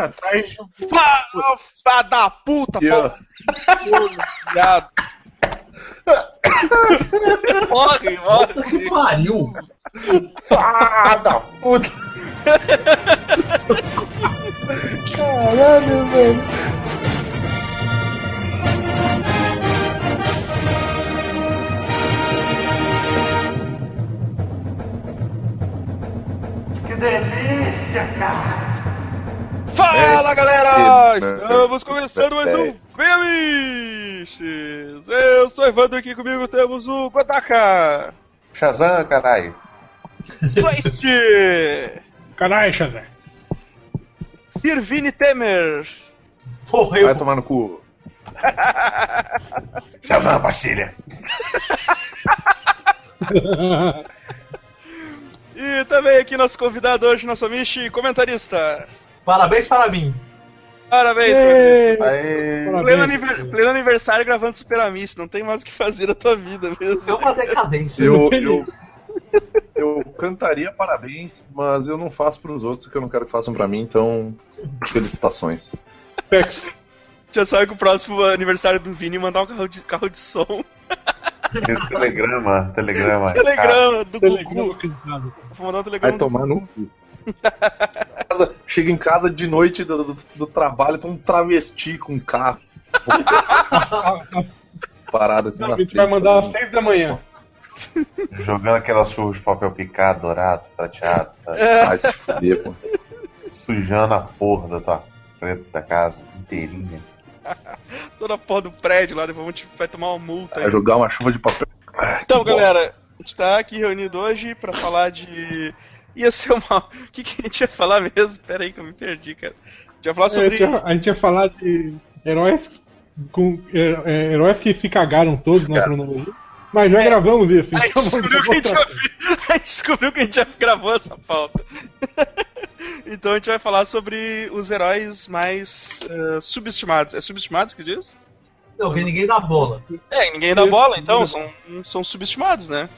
pra trás. Fá da puta, ó. viado. morre, morre. Puta que pariu! Ah, da puta! Caralho, velho. Fala galera! Estamos começando mais um Filmes! Eu sou Evandro aqui comigo temos o Godaka! Shazam, caralho. Twist! Caralho, Shazam. Sirvini Temer! Porra, Vai tomar no cu. Shazam, pastilha. E também aqui nosso convidado hoje, nosso Michi, comentarista! Parabéns para mim. Parabéns. Aê. Parabéns. Pleno, aniver- pleno aniversário gravando Super Amish, não tem mais o que fazer na tua vida mesmo. É uma decadência. Eu, eu, eu cantaria parabéns, mas eu não faço pros outros o que eu não quero que façam pra mim, então. Felicitações. Já sabe que o próximo aniversário do Vini mandar um carro de, carro de som. Telegrama, telegrama. Telegrama do Telegrama Gugu. Vou mandar um Vai telegrama do tomar no cu. Chega em casa de noite do, do, do trabalho, tem um travesti com um carro parado aqui na a gente vai mandar às 6 da manhã. Jogando aquelas churros de papel picado, dourado, prateado, sabe? Vai se fuder, pô. Sujando a porra da tua frente da casa inteirinha. toda a porra do prédio lá, depois a gente vai tomar uma multa. aí. Vai jogar uma chuva de papel. Então, Que galera, a gente tá aqui reunido hoje pra falar de. Ia ser uma. O que, que a gente ia falar mesmo? Pera aí que eu me perdi, cara. A gente ia falar É, sobre. a gente ia falar de heróis com é, é, heróis que se cagaram todos na cronologia. Mas já gravamos isso, A gente, então descobriu que a, gente já... a gente descobriu que a gente já gravou essa pauta. então a gente vai falar sobre os heróis mais eh, subestimados. É subestimados que diz? Não, que ninguém dá bola. É, ninguém dá bola, então são, são subestimados, né?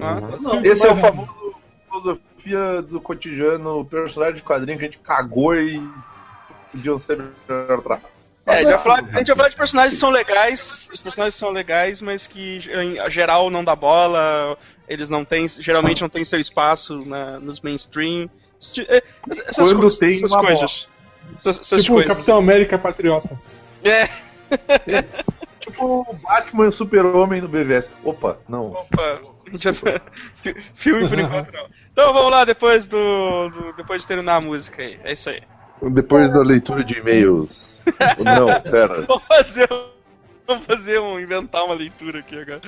Ah, Não, Esse é o famoso filosofia do cotidiano, personagem de quadrinho que a gente cagou e podiam ser melhor tratado. É, a gente, vai falar, a gente vai falar de personagens que são legais, os personagens são legais, mas que em geral não dá bola, eles não têm, geralmente não têm seu espaço na, nos mainstream. É, Essas Quando coisas, tem essas uma coisas. Essas, essas Tipo o coisas. Capitão América Patriota. É, Tipo o Batman e o Super-Homem no BVS. Opa, não. opa, filme por enquanto não. Então vamos lá depois do, do- depois de terminar a música aí. É isso aí. Depois da leitura de e-mails. não, pera. Vamos fazer um, vamos fazer um inventar uma leitura aqui agora.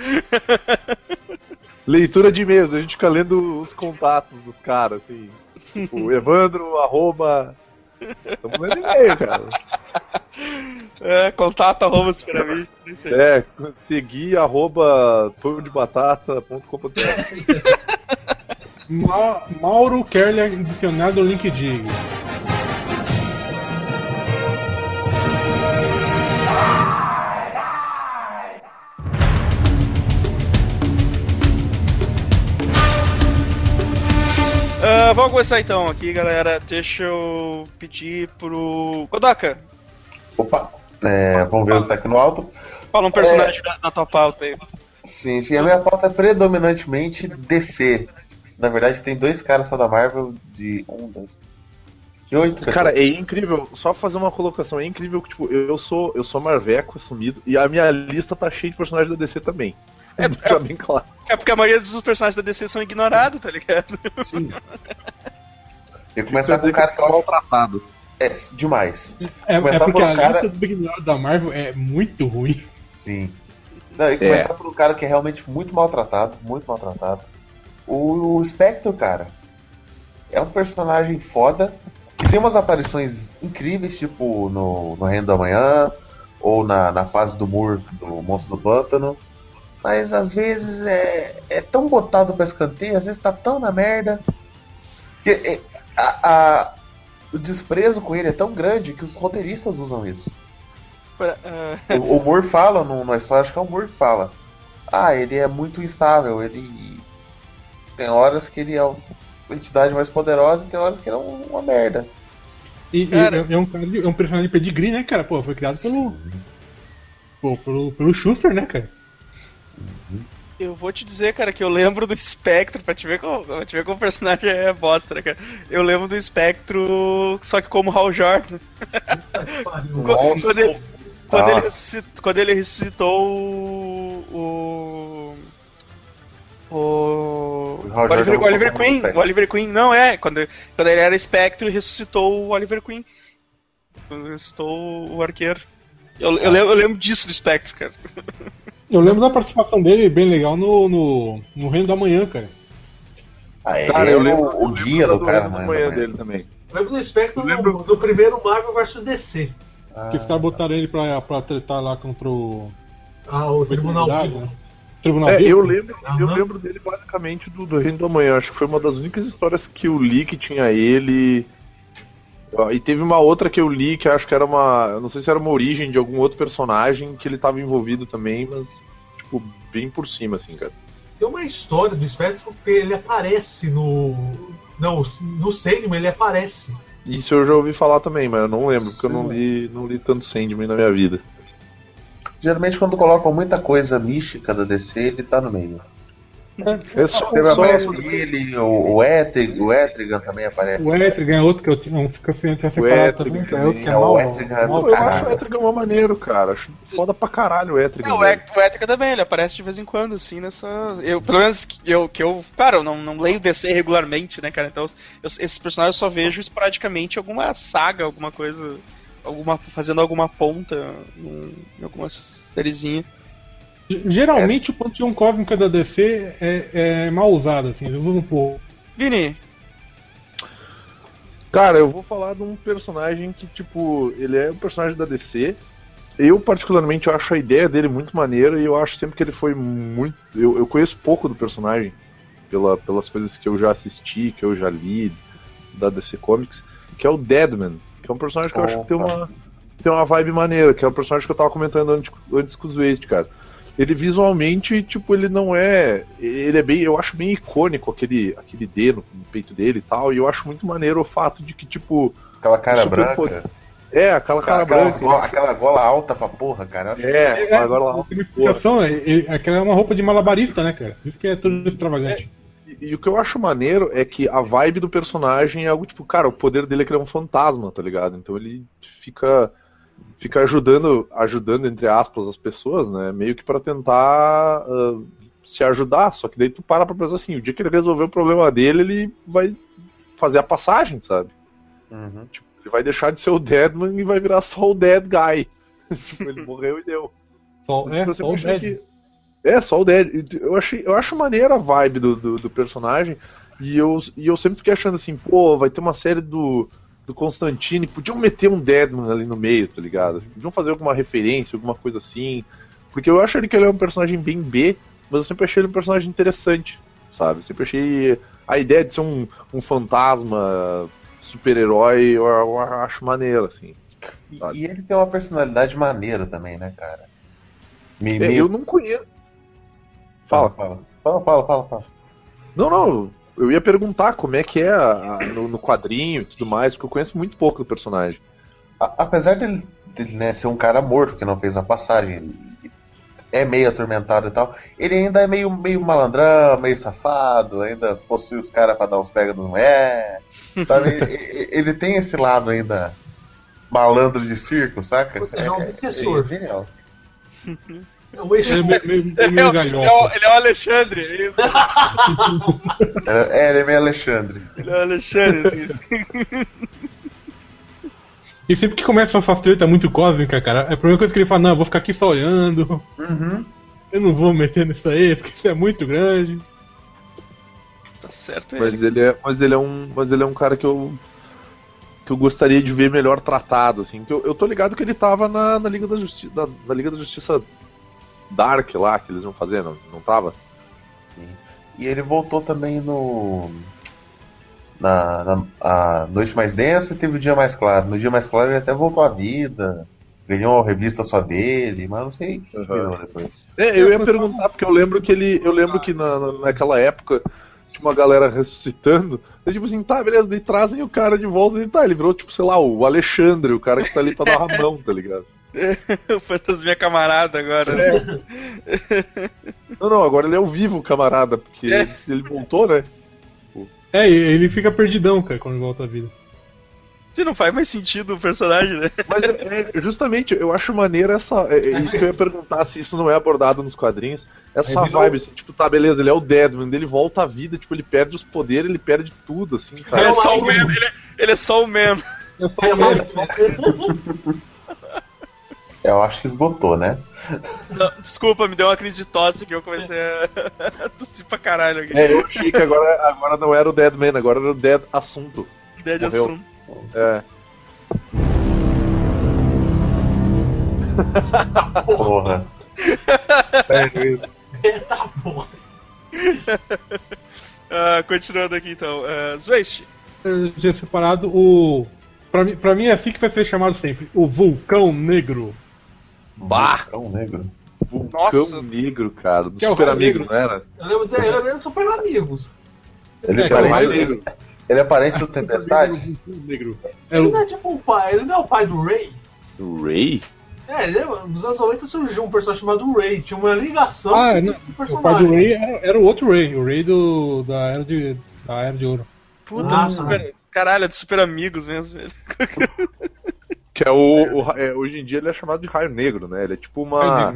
Leitura de e-mails, a gente fica lendo os contatos dos caras, assim. Tipo, Evandro, arroba. Estamos lendo e-mail, cara. É, contato arroba super amigo, é. É, seguir arroba pãodebatata.com.br. Ma Mauro Kerler adicionado ao LinkedIn. Ah, vamos começar então aqui, galera. Deixa eu pedir pro. Kodaka, Opa, é, vamos ver o que tá aqui no alto. fala um personagem da, da tua pauta aí. Sim, sim, a minha pauta é predominantemente DC. Na verdade, tem dois caras só da Marvel de um, dois, três, de oito pessoas. Cara, é incrível, só fazer uma colocação, é incrível que, tipo, eu sou, eu sou marveco assumido e a minha lista tá cheia de personagens da DC também. É, deixar bem claro. É porque a maioria dos personagens da DC são ignorados, tá ligado? Sim. Eu começar com um cara que acho maltratado. é, demais. É, é porque por um a cara- lista do Big Brother da Marvel é muito ruim. Sim. Não, e começar por um cara que é realmente muito maltratado, muito maltratado. O, o Spectre, cara. É um personagem foda, que tem umas aparições incríveis, tipo no, no Reino da Manhã, ou na, na fase do Moore, do Monstro do Pântano. Mas às vezes é, é tão botado pra escanteio, às vezes tá tão na merda. Que é, a- a- o desprezo com ele é tão grande que os roteiristas usam isso. Pra- ah, O, o Moore fala no- na história, acho que é o Moore que fala. Ah, ele é muito instável, ele. Tem horas que ele é uma entidade mais poderosa e tem horas que ele é um- uma merda. E, e Cara. é, é um, é um personagem de pedigree, né, cara? Pô, foi criado pelo, pô, pelo, pelo Schuster, né, cara? Eu vou te dizer, cara, que eu lembro do Spectro, pra te ver como, pra te ver como o personagem é bosta, né, cara? Eu lembro do Spectro, só que como Hal Jordan. Quando, quando ele, quando, ele Nossa. ressuscitou, quando ele ressuscitou o. O. O. O Oliver, o Oliver Queen. O Oliver Queen. Não, é. Quando, quando ele era Spectro, ressuscitou o Oliver Queen. Quando ressuscitou o arqueiro. Eu, eu, lembro, eu lembro disso do Spectro, cara. Eu lembro da participação dele bem legal no, no, no Reino da Manhã, cara. Ah, ele Cara, é eu o- lembro, o, eu guia da do cara, da né? manhã da dele também. Eu lembro do Spectre Eu lembro- no, no primeiro Marvel vs DC. Ah, Que os caras botaram ele pra, pra tretar lá contra o. Ah, o Tribunal Verdade, Vivo. né? Tribunal É, eu lembro, eu lembro dele basicamente do, do Reino da Manhã. Acho que foi uma das únicas histórias que eu li que tinha ele. E teve uma outra que eu li que acho que era uma. Não sei se era uma origem de algum outro personagem que ele tava envolvido também, mas, tipo, bem por cima, assim, cara. Tem uma história do Spectre porque ele aparece no. Não, no Sandman ele aparece. Isso eu já ouvi falar também, mas eu não lembro, porque eu não Sim. li, não li tanto Sandman na minha vida. Geralmente quando colocam muita coisa mística da DC, ele tá no meio. É só, Sempre só aparece ele, o, o, Etrig, o Etrigan também aparece. O Etrigan é outro que eu tinha- um fica sem tinha O separado Etrigan também, que é também. outro que é É, o mal. Etrigan é mal- Eu Caralho. acho o Etrigan uma maneiro, cara. Acho foda pra caralho o Etrigan. Não, o o Etrica também, ele aparece de vez em quando, assim, nessa. Eu, pelo menos que eu, que eu. Cara, eu não, não leio DC regularmente, né, cara? Então, eu- esses personagens eu só vejo esporadicamente em alguma saga, alguma coisa. Alguma, fazendo alguma ponta em, em alguma sériezinha. Geralmente o panteão cósmico da DC é, é mal usado, assim, eles usam um pouco. Vini, Cara, eu vou falar de um personagem que, tipo, ele é um personagem da DC. Eu, particularmente, eu acho a ideia dele muito maneira e eu acho sempre que ele foi muito. Eu, eu conheço pouco do personagem, pela, pelas coisas que eu já assisti, que eu já li da DC Comics, que é o Deadman, que é um personagem que eu acho que tem uma, tem uma vibe maneira, que é um personagem que eu tava comentando antes, antes com o Waste, cara. Ele visualmente, tipo, ele não é. Ele é bem. Eu acho bem icônico aquele, aquele D no, no peito dele e tal. E eu acho muito maneiro o fato de que, tipo. Aquela cara branca. poder. É, aquela cara aquela, branca. gola, aquela gola alta pra porra, cara. Eu acho É, agora lá. a explicação é, é- aquela é uma roupa de malabarista, né, cara? Isso que é tudo extravagante. E, e o que eu acho maneiro é que a vibe do personagem é algo tipo, cara, o poder dele é que ele é um fantasma, tá ligado? Então ele fica fica ajudando, ajudando entre aspas as pessoas, né? Meio que pra tentar ah, se ajudar. Só que daí tu para pra pensar assim, o dia que ele resolver o problema dele, ele vai fazer a passagem, sabe? Uhum. Tipo, ele vai deixar de ser o Deadman e vai virar só o Dead Guy. tipo, ele morreu e deu. Só, Mas é, eu só sempre o achei Dead. que- É, só o Dead. Eu, achei, eu acho maneira a vibe do, do, do personagem. E eu, e eu sempre fiquei achando assim, pô, vai ter uma série do, do Constantine. Podiam meter um Deadman ali no meio, tá ligado? Podiam fazer alguma referência, alguma coisa assim. Porque eu acho ele que ele é um personagem bem B, mas eu sempre achei ele um personagem interessante, sabe? Eu sempre achei a ideia de ser um, um fantasma super-herói, eu, eu acho maneiro, assim. E, e ele tem uma personalidade maneira também, né, cara? Me, É, me- eu não conheço. Fala. fala. Fala, fala, fala, fala. Não, não. Eu ia perguntar como é que é a- a- no, no quadrinho e tudo mais, porque eu conheço muito pouco do personagem. A- apesar dele, dele, né, ser um cara morto que não fez a passagem, ele é meio atormentado e tal, ele ainda é meio, meio malandrão, meio safado, ainda possui os caras pra dar uns pega das mulheres, sabe? E- e- ele tem esse lado ainda malandro de circo, saca? Ou seja, é um obsessor. é. É. Ele é meio, meio, ele é, o, ele, é o, ele é o Alexandre, é isso. É, ele é meio Alexandre. Ele é o Alexandre, assim. E sempre que começa essas tretas muito cósmica, cara, é a primeira coisa que ele fala, não, eu vou ficar aqui só olhando, Uhum. eu não vou meter nisso aí, porque isso é muito grande. Tá certo ele. Mas ele é, mas ele é um, mas ele é um cara que eu que eu gostaria de ver melhor tratado, assim. Que eu, eu tô ligado que ele tava na, na Liga da Justiça, na, na Liga da Justiça Dark lá que eles vão fazer, não, não tava? E ele voltou também no. Na, na a noite mais densa e teve o dia mais claro. No dia mais claro ele até voltou à vida, ganhou uma revista só dele, mas não sei o que Uhum. virou depois. É, eu ia perguntar porque eu lembro que ele, eu lembro que na, na- naquela época tinha uma galera ressuscitando. Daí, tipo assim, tá, beleza, daí trazem o cara de volta e tá, ele virou, tipo, sei lá, o Alexandre, o cara que tá ali pra dar a mão, tá ligado? o fantasminha camarada agora. né? Não, não, agora ele é o vivo, camarada, porque É. ele, ele voltou, né? É, ele fica perdidão, cara, quando volta à vida. Que não faz mais sentido o personagem, né? Mas é, é, justamente, eu acho maneiro essa. É, é isso que eu ia perguntar se isso não é abordado nos quadrinhos. Essa Aí vibe, assim, tipo, tá, beleza, ele é o Deadman, ele volta à vida, tipo, ele perde os poderes, ele perde tudo, assim, Ele sabe? é só o man, ele é, ele é só o man. Eu falo. Eu acho que esgotou, né? Não, desculpa, me deu uma crise de tosse que eu comecei a tossir pra caralho aqui. É, eu achei que agora, agora não era o Deadman, agora era o Dead Assunto. Ideia de morreu. assunto. É. Porra. Sério isso. Eita porra. Ah, continuando aqui então. Uh, Zwest. Eu tinha separado o. Pra mim, pra mim é assim que vai ser chamado sempre: o Vulcão Negro. Bah! Vulcão negro. Vulcão Nossa. Negro, cara, do Que é Super Raio Amigo, não era? Eu lembro dele, eu lembro super amigos. Ele É, é, era Negro. ele é parente do Tempestade? Negro. É Ele não é tipo o pai, ele não é o pai do Ray. O Ray? É, ele é, nos anos 90 surgiu um personagem chamado Ray, tinha uma ligação Ah, com não. esse o pai personagem. do Ray era, era o outro Ray, o Ray do, da, era de, da Era de Ouro. Puta, Ah, do super. Caralho, é de super amigos mesmo, velho. Que é o. o- é, hoje em dia ele é chamado de Raio Negro, né? Ele é tipo uma.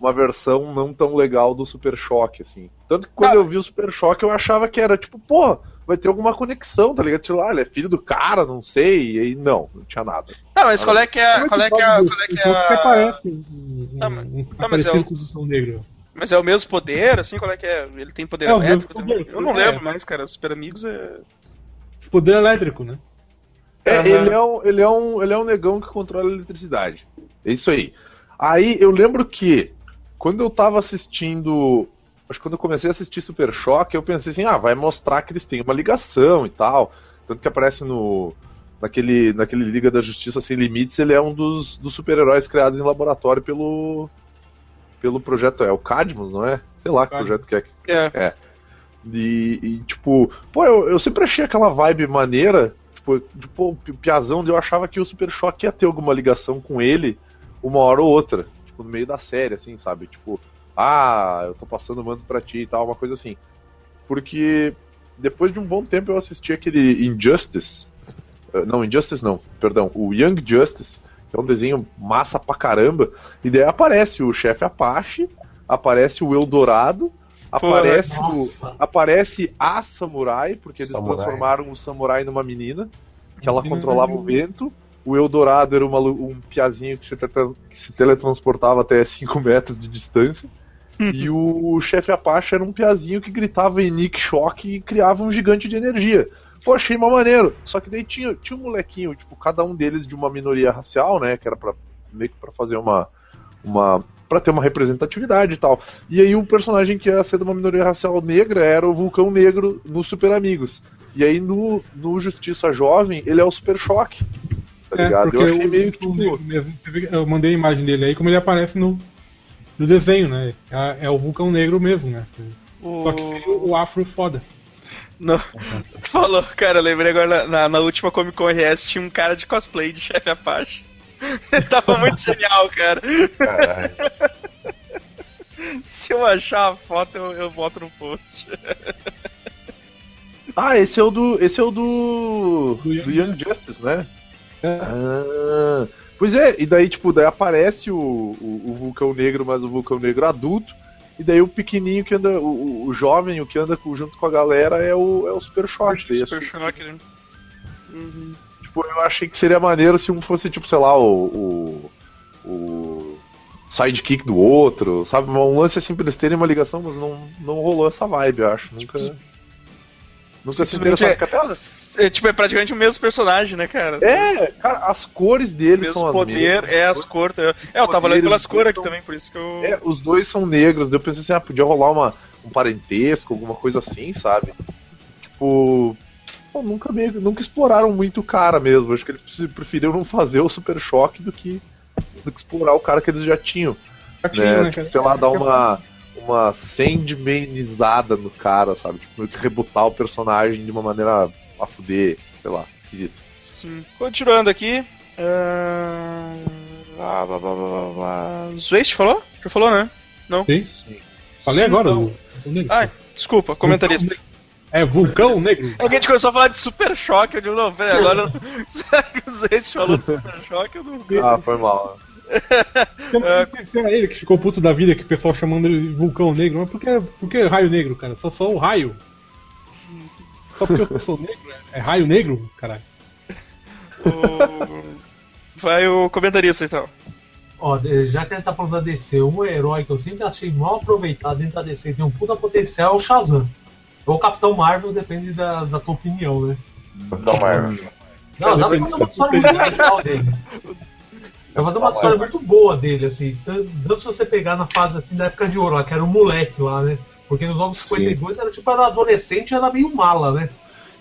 uma versão não tão legal do Super Choque, assim. Tanto que quando Ah. eu vi o Super Choque, eu achava que era tipo, pô, vai ter alguma conexão, tá ligado? Tipo, ah, ele é filho do cara, não sei, e aí não, não tinha nada. Tá, mas qual é que é, qual é que é, a- qual é que é Porque a... parece um, Tá, mas- tá, mas é o- com o Vulcão Negro. Mas é o mesmo poder, assim, qual é que é? Ele tem poder É, elétrico também? poder, Eu não é. lembro mais, cara. Super Amigos é... Poder elétrico, né? É, Aham. ele, é um, ele, é um, ele é um negão que controla a eletricidade. É isso aí. Aí eu lembro que, quando eu tava assistindo. Acho que quando eu comecei a assistir Super Choque, eu pensei assim, ah, vai mostrar que eles têm uma ligação e tal. Tanto que aparece no. Naquele, naquele Liga da Justiça Sem Limites, ele é um dos, dos super-heróis criados em laboratório pelo. Pelo projeto. É o Cadmus, não é? Sei lá que projeto que é. É. E, e, tipo, pô, eu, eu sempre achei aquela vibe maneira. Tipo, tipo, o Piazão, eu achava que o Super Choque ia ter alguma ligação com ele uma hora ou outra. Tipo, no meio da série, assim, sabe? Tipo, ah, eu tô passando o manto pra ti e tal, uma coisa assim. Porque depois de um bom tempo eu assisti aquele Injustice. Eh, Não, Injustice não, perdão, o Young Justice, que é um desenho massa pra caramba. E daí aparece o chefe Apache, aparece o Eldorado, aparece o, aparece a samurai, porque eles Samurai. transformaram o samurai numa menina, que ela Menina controlava o vento. O Eldorado era uma um piazinho que se, que se teletransportava até 5 metros de distância. e o chefe Apache era um piazinho que gritava em Nick Shock e criava um gigante de energia. Pô, achei uma maneiro. Só que daí tinha, tinha um molequinho, tipo, cada um deles de uma minoria racial, né? Que era pra, meio que pra fazer uma. uma para ter uma representatividade e tal. E aí o personagem que ia ser de uma minoria racial negra era o Vulcão Negro no Super Amigos. E aí no, no Justiça Jovem, ele é o Super Choque. Tá ligado? Eu achei o- meio que. o Tipo, eu mandei a imagem dele aí, como ele aparece no, no desenho, né? É, é o Vulcão Negro mesmo, né? Só que sem o, o afro foda. Não. Falou, cara, eu lembrei agora na, na, na última Comic Con RS tinha um cara de cosplay de chefe Apache. Tava muito genial, cara. Caralho. Se eu achar a foto, eu, eu boto no post. Ah, esse é o do. Esse é o do. Do Young do Young Justice, né? É. Ah, pois é, e daí, tipo, daí aparece o, o, o Vulcão Negro, mas o Vulcão Negro adulto. E daí o pequenininho que anda, o, o- jovem, o que anda junto com a galera é o, é o Super Short. É Super su- Shock, né? Uhum. Tipo, eu achei que seria maneiro se um fosse, tipo, sei lá, o. o, o sidekick do outro, sabe? Um lance assim pra eles terem uma ligação, mas não, não rolou essa vibe, eu acho. Nunca. Nunca se interessaram. é- É, tipo, é praticamente o mesmo personagem, né, cara? É, cara, as cores deles mesmo são as poder, mesmas. é as cores. É, eu tava lendo pelas cores aqui também, por isso que eu. É, os dois são negros. Eu pensei assim, ah, podia rolar uma, um parentesco, alguma coisa assim, sabe? Tipo. Pô, nunca, meio, nunca exploraram muito o cara mesmo. Acho que eles preferi- preferiram não fazer o Super Choque do que, do que explorar o cara que eles já tinham. Já tinha, Né? né, Tipo, sei lá, dar uma. uma sandmanizada no cara, sabe? Tipo, meio que rebutar o personagem de uma maneira a fuder, sei lá, esquisito. Sim. Continuando aqui. Uh... Blá, blá, blá, blá, blá. Zwaste falou? Já falou, né? Não? Sim. Falei Sim, agora. então. o- o negro. Ai, desculpa, comentarista. É vulcão negro? É que a gente começou a falar de Super Choque, eu digo, não, peraí, agora. Será que o Zwaste falou de Super Choque? Eu não. Ah, foi mal. Era ele que ficou puto da vida que o pessoal chamando ele de vulcão negro. Mas por que, por que raio negro, cara? Só só o raio. Só porque eu sou negro? É, é raio negro, caralho. O- Vai o comentarista então. Ó, já que a gente tá falando da DC, um herói que eu sempre achei mal aproveitado dentro da DC tem um puta potencial é o Shazam. Ou o Capitão Marvel, depende da, da tua opinião, né? Capitão Marvel. Não, dá pra fazer uma história muito legal dele. Vai fazer uma história muito boa dele, assim. Tanto se você pegar na fase assim da época de ouro, lá, que era um moleque lá, né? Porque nos anos 52 era tipo, era adolescente era meio mala, né?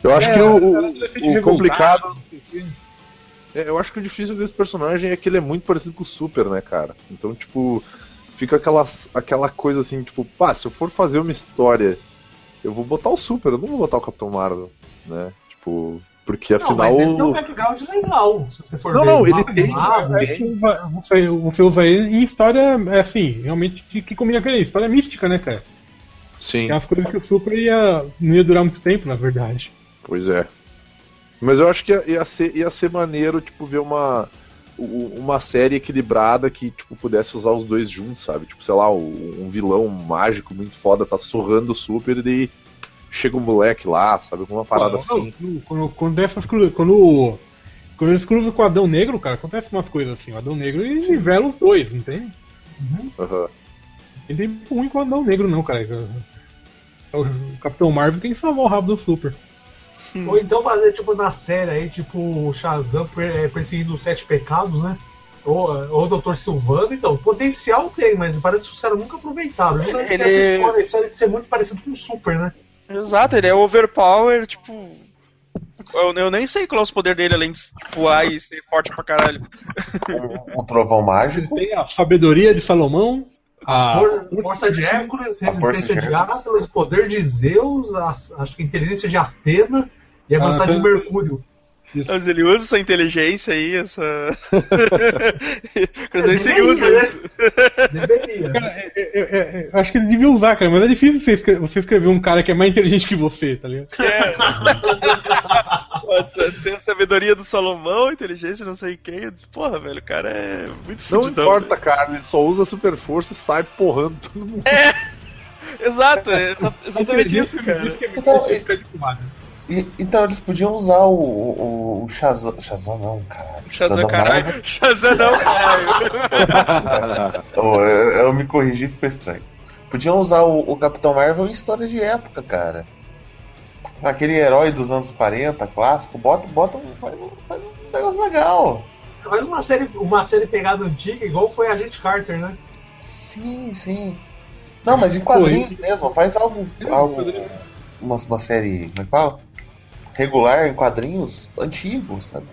Eu acho É, que o, o- o complicado. É, eu acho que o difícil desse personagem é que ele é muito parecido com o Super, né, cara? Então, tipo, fica aquela, aquela coisa assim, tipo, pá, se eu for fazer uma história, eu vou botar o Super, eu não vou botar o Capitão Marvel, né? Tipo, porque Não, afinal. mas ele tem um background legal, se você for Não, ver. não, ele tem, né? É que você, usa ele em história, é assim, realmente que, que combina com ele. História mística, né, cara? Sim, É umas coisas que o Super ia, não ia durar muito tempo, na verdade. pois é. Mas eu acho que ia, ia ser, ia ser maneiro, tipo, ver uma. Uma série equilibrada que, tipo, pudesse usar os dois juntos, sabe? Tipo, sei lá, um vilão mágico muito foda tá surrando o Super e daí chega um moleque lá, sabe? Alguma parada Não, assim. não, Quando, quando, essas quando, quando eles cruzam com o Adão Negro, cara, acontece umas coisas assim. O Adão Negro e nivela os dois, não tem? Aham. Não tem ruim com o Adão Negro, não, cara. O Capitão Marvel tem que salvar o rabo do Super. Ou então fazer, tipo, na série aí, tipo, o Shazam é, perseguindo os sete pecados, né? Ou, ou o Dr. Silvano, então, potencial tem, mas parece que os caras nunca aproveitaram. Justamente Ele- essa história, a história de ser muito parecido com o Super, né? Exato, ele é overpower, tipo. Eu, eu nem sei qual é o poder dele, além de voar e ser forte pra caralho. Um, um trovão mágico. Tem a sabedoria de Salomão, a For- força de Hércules, resistência de de Hércules. Atlas, o poder de Zeus, a- acho que a inteligência de Atena e a Ah, velocidade de. Mercúrio. Mas ele usa essa inteligência aí, essa. Inclusive, ele usa né? isso. Deveria. Cara, é- é- é- é- acho que ele devia usar, cara, mas é difícil você escrever, você escrever um cara que é mais inteligente que você, tá ligado? É. Nossa, tem a sabedoria do Salomão, inteligência não sei quem. Eu disse, porra, velho, o cara é muito Não fudidão. importa, cara, ele só usa super força e sai porrando todo mundo. Exato, é exatamente isso, cara. Então, E- então eles podiam usar o, o, o Shazam. Shazam não, caralho. Shazam, Cidadão caralho. Marvel. Shazam não, caralho. Oh, eu, eu me corrigi e ficou estranho. Podiam usar o, o Capitão Marvel em história de época, cara. Aquele herói dos anos 40, clássico, bota, bota faz, um, faz um negócio legal. Mas uma série, uma série pegada antiga, igual foi a Agente Carter, né? Sim, sim. Não, mas em quadrinhos mesmo, faz algo. algo uma, uma série. Como é que fala? Regular em quadrinhos antigos, sabe?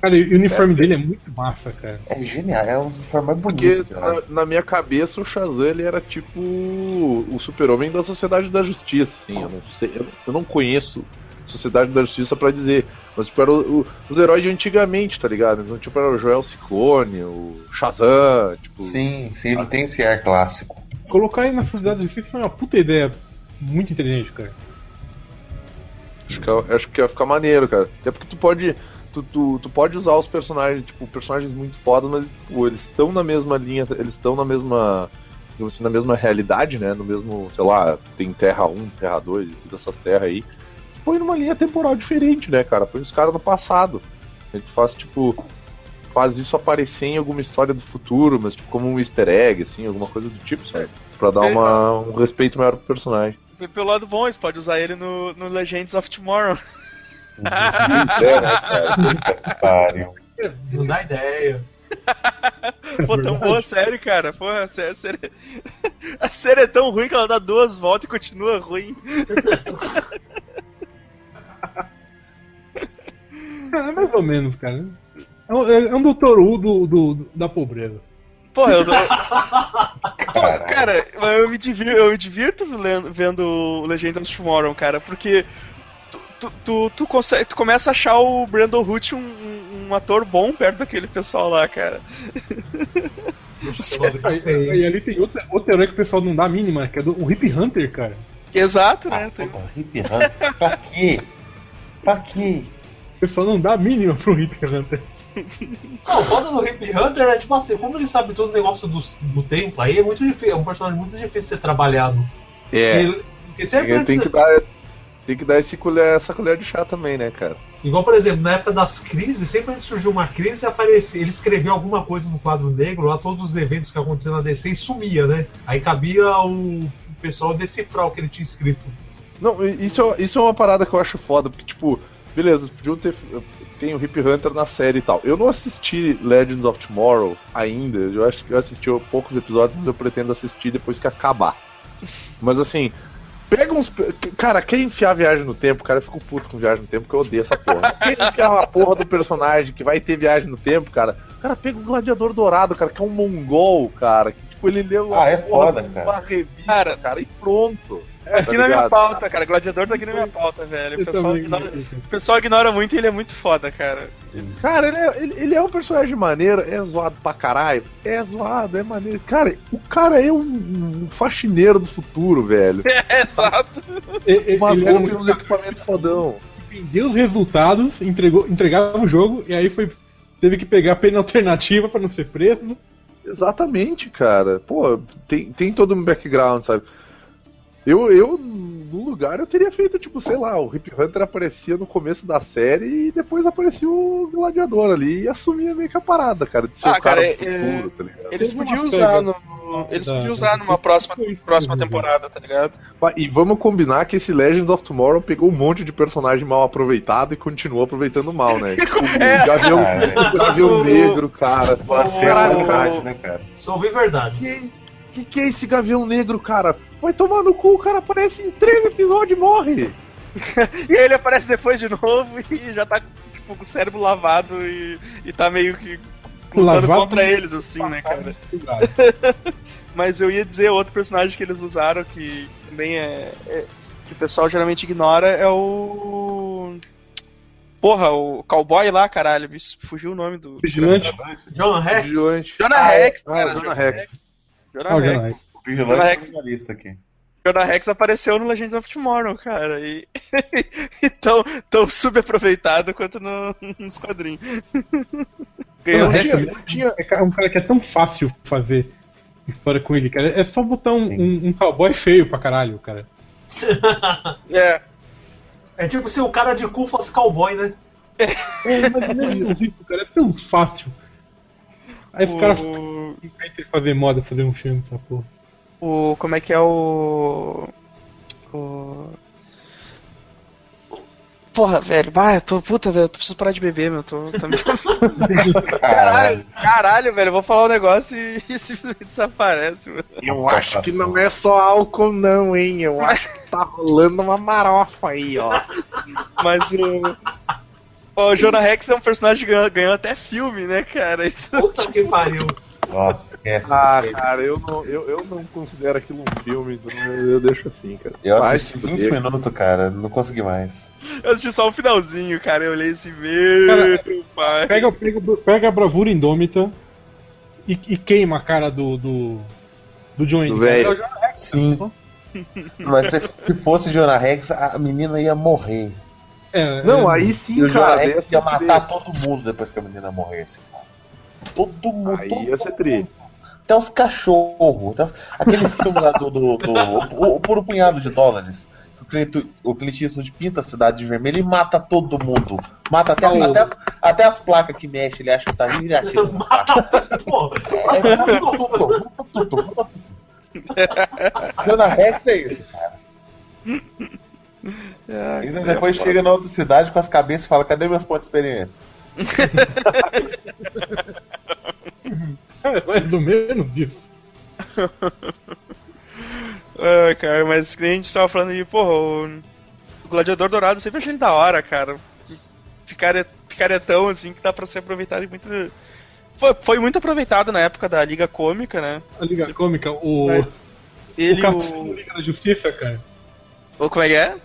Cara, e o uniforme dele é muito massa, cara. É genial, é um dos uniformes mais Porque bonitos, na, na minha cabeça o Shazam ele era tipo o super-homem da Sociedade da Justiça, assim. Eu não sei, eu, eu não conheço Sociedade da Justiça pra dizer, mas tipo, era o- o- os heróis de antigamente, tá ligado? Então, tipo, era o Joel Ciclone, o Shazam, tipo. Sim, sim, ele tem esse ar clássico. Colocar ele na Sociedade da Justiça foi uma puta ideia muito inteligente, cara. Acho que, é- acho que ia ficar maneiro, cara. Até porque tu pode. Tu, tu, tu pode usar os personagens, tipo, personagens muito fodas, mas tipo, eles estão na mesma linha, eles estão na mesma. assim, na mesma realidade, né? No mesmo, sei lá, tem Terra 1, Terra 2 e todas essas terras aí. Você põe numa linha temporal diferente, né, cara? Põe os caras no passado. A gente faz, tipo. Faz isso aparecer em alguma história do futuro, mas tipo, como um easter egg, assim, alguma coisa do tipo, sabe? Pra dar uma, um respeito maior pro personagem. Pelo lado bom, você pode usar ele no, no Legends of Tomorrow. É. Não dá ideia. Pô, tão boa a série, cara. Pô, a série, a série- a série é tão ruim que ela dá duas voltas e continua ruim. É mais ou menos, cara. É um, é um Doutor Who do, do- do- da pobreza. Porra, eu. Cara, eu me divirto, eu me divirto lendo, vendo o Legends of Tomorrow, cara, porque tu, tu, tu, tu, consegue, tu começa a achar o Brandon Root um, um ator bom perto daquele pessoal lá, cara. e, e ali tem outro, outro herói que o pessoal não dá a mínima, que é do, o Hip Hunter, cara. Exato, né? Ah, puta, Hip Hunter. pra quê? Pra quê? O pessoal não dá a mínima pro Hip Hunter. Não, o foda do Hip Hunter é tipo assim, como ele sabe todo o negócio do, do tempo, aí é muito difícil, é um personagem muito difícil de ser trabalhado. É. Ele, porque sempre Ele tem que dar, tem que dar esse colher, essa colher de chá também, né, cara? Igual, por exemplo, na época das crises, sempre que surgiu uma crise, aparecia, ele escreveu alguma coisa no quadro negro, lá todos os eventos que aconteciam na DC e sumia, né? Aí cabia o, o pessoal decifrar o que ele tinha escrito. Não, isso, isso é uma parada que eu acho foda, porque, tipo, beleza, podiam ter. Tem o Hip Hunter na série e tal. Eu não assisti Legends of Tomorrow ainda. Eu acho que eu assisti poucos episódios, mas eu pretendo assistir depois que acabar. Mas assim, pega uns. Cara, quer enfiar viagem no tempo? Cara, eu fico puto com viagem no tempo, porque eu odeio essa porra. Quer enfiar uma porra do personagem que vai ter viagem no tempo, cara? Cara, pega o Gladiador Dourado, cara, que é um mongol, cara. Que, tipo, ele leu Ah, é foda, cara. uma revista, Cara, cara, e pronto. Aqui Tá na minha ligado? pauta, cara. Gladiador tá aqui na minha pauta, velho. O pessoal, ignora, o pessoal ignora muito e ele é muito foda, cara. Cara, ele é, ele, ele é um personagem maneiro, é zoado pra caralho. É zoado, é maneiro. Cara, o cara é um, um faxineiro do futuro, velho. É, exato. Ele era roupas e uns equipamentos fodão. vendeu os resultados, entregou, entregava o jogo e aí foi teve que pegar a pena alternativa pra não ser preso. Exatamente, cara. Pô, tem, tem todo um background, sabe? Eu, eu, no lugar, eu teria feito, tipo, sei lá, o Hip Hunter aparecia no começo da série e depois aparecia o Gladiador ali e assumia meio que a parada, cara, de ser Ah, o cara, cara, do é- futuro, tá ligado? Eles podiam usar no. Eles da- podiam usar numa próxima, próxima temporada, tá ligado? E vamos combinar que esse Legends of Tomorrow pegou um monte de personagem mal aproveitado e continuou aproveitando mal, né? Tipo, É. o Gavião, o Gavião Negro, cara. A cara. vontade, né, cara? Só ouvi verdade. Que, é que é esse Gavião Negro, cara? Vai tomar no cu, o cara aparece em três episódios e morre. E aí ele aparece depois de novo e já tá tipo, com o cérebro lavado e, e tá meio que lutando Lavado contra eles, assim, né, cara? Mas eu ia dizer outro personagem que eles usaram que também é, é- que o pessoal geralmente ignora é o Porra, o cowboy lá, caralho, fugiu o nome do Vigilante. John Rex? Vigilante. Jonah Ah, é. Rex, Ah, cara. Jonah Rex. Jonah Ah, o Rex. Jonah Rex. O Vigilante tá Rex. na lista aqui. Jonah Rex apareceu no Legend of Tomorrow, cara. E, e tão, tão subaproveitado quanto no, nos quadrinhos. Ganhou Rex tinha- é- tinha- é um cara que é tão fácil fazer história com ele, cara. É só botar um, um, um cowboy feio pra caralho, cara. É. É tipo se o cara de cu fosse cowboy, né? É, mas não é isso, cara. É tão fácil. Aí os caras O, inventam fazer moda, fazer um filme dessa porra. o. Como é que é o. O. Porra, velho, bah, eu tô. Puta, velho, eu preciso parar de beber, meu. Tô, tá me- Caralho. Caralho, velho, eu vou falar um negócio e, e simplesmente desaparece, mano. Eu Nossa, acho que não é só álcool, não, hein? Eu acho que tá rolando uma marofa aí, ó. Mas o. O Jonah Rex é um personagem que ganhou, ganhou até filme, né, cara? Então, Puta que pariu. Nossa, esquece. Ah, esquece. cara, eu não, eu, eu não considero aquilo um filme, então eu, eu deixo assim, cara. Eu Vai assisti se 20 fuder. minutos, cara, não consegui mais. eu assisti só o finalzinho, cara. Eu olhei assim, meu Cara, pai. Pega, pega, pega a bravura indômita e, e queima a cara do. do. do John Wayne. velho. É o Jonah Rex, Sim. cara. Mas se, se fosse Jonah Rex, a menina ia morrer. É, Não, é, aí sim, E o Jonah cara. Rex ia matar todo mundo depois que a menina morresse. Todo mundo. Aí todo ia ser tri. Até os cachorros. até os- Aquele filme lá do. do, do o, o Puro Punhado de Dólares. O Clint, o Clint Eastwood pinta a cidade de vermelho e mata todo mundo. Mata até, até, as, até as placas que mexe, ele acha que tá vivo e ele atira. Pô, É, mata tudo, mata tudo, mata tudo. Rex é isso, cara. Ah, E depois chega na outra cidade com as cabeças e fala: cadê meus pontos de experiência? É mais ou menos isso. Ah, cara, mas a gente tava falando aí, porra, o, Gladiador Dourado sempre achei ele da hora, cara. Picareta, picaretão, assim, que dá pra ser aproveitado muito. foi, foi muito aproveitado na época da Liga Cômica, né? A Liga Cômica, o. Mas Ele o Cassino o. Liga da Justiça, cara. o. Como é que é?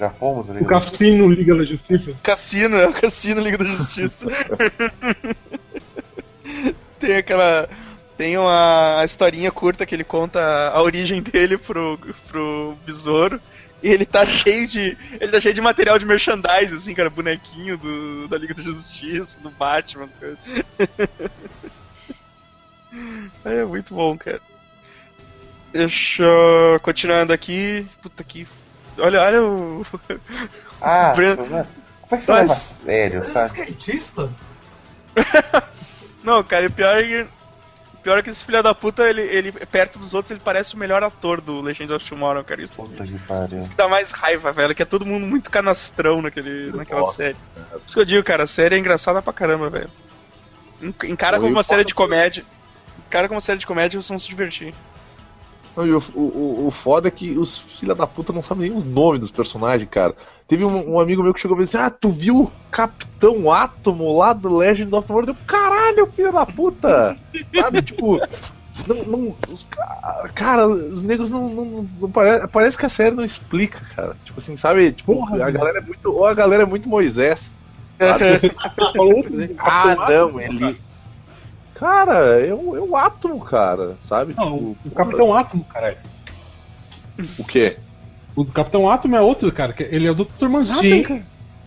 Já fomos ali. O Cassino Liga da Justiça. Cassino, é o Cassino Liga da Justiça. tem aquela. Tem uma historinha curta que ele conta a origem dele pro, pro besouro. E ele tá cheio de. Ele tá cheio de material de merchandise, assim, cara, bonequinho do, da Liga da Justiça, do Batman. coisa. é muito bom, cara. Deixa. eu- Continuando aqui. Puta que. Olha, olha o. Ah, Breno- você vai- como é que você Mas- leva a sério, é sabe? skatista? Não, cara, e o pior é que. o Pior é que esse filho da puta, ele, ele, perto dos outros, ele parece o melhor ator do Legend of Tomorrow, cara. Isso, Puta que pariu. isso que dá mais raiva, velho, que é todo mundo muito canastrão naquele, naquela série. Por isso que eu digo, cara, a série é engraçada pra caramba, velho. En- Encara como uma o série de que- comédia. Encara como uma série de comédia e vocês vão se divertir. O, o, o- foda é que os filha da puta não sabem nem os nomes dos personagens, cara. Teve um, um amigo meu que chegou e disse: Ah, tu viu o Capitão Átomo lá do Legend of Tomorrow? Eu, caralho, filho da puta! Sabe, tipo. Não, não, os, ca- cara, os negros não, não, não parece, parece que a série não explica, cara. Tipo assim, sabe? Tipo, Porra, a velho. galera é muito. Ou a galera é muito Moisés. Outro. Ah, não, ele. Cara, é o, é o átomo, cara, sabe? Não, Tipo, o Capitão Átomo, caralho. o quê? O Capitão Átomo é outro, cara. que Ele é o Dr. Manhattan, Sim. cara.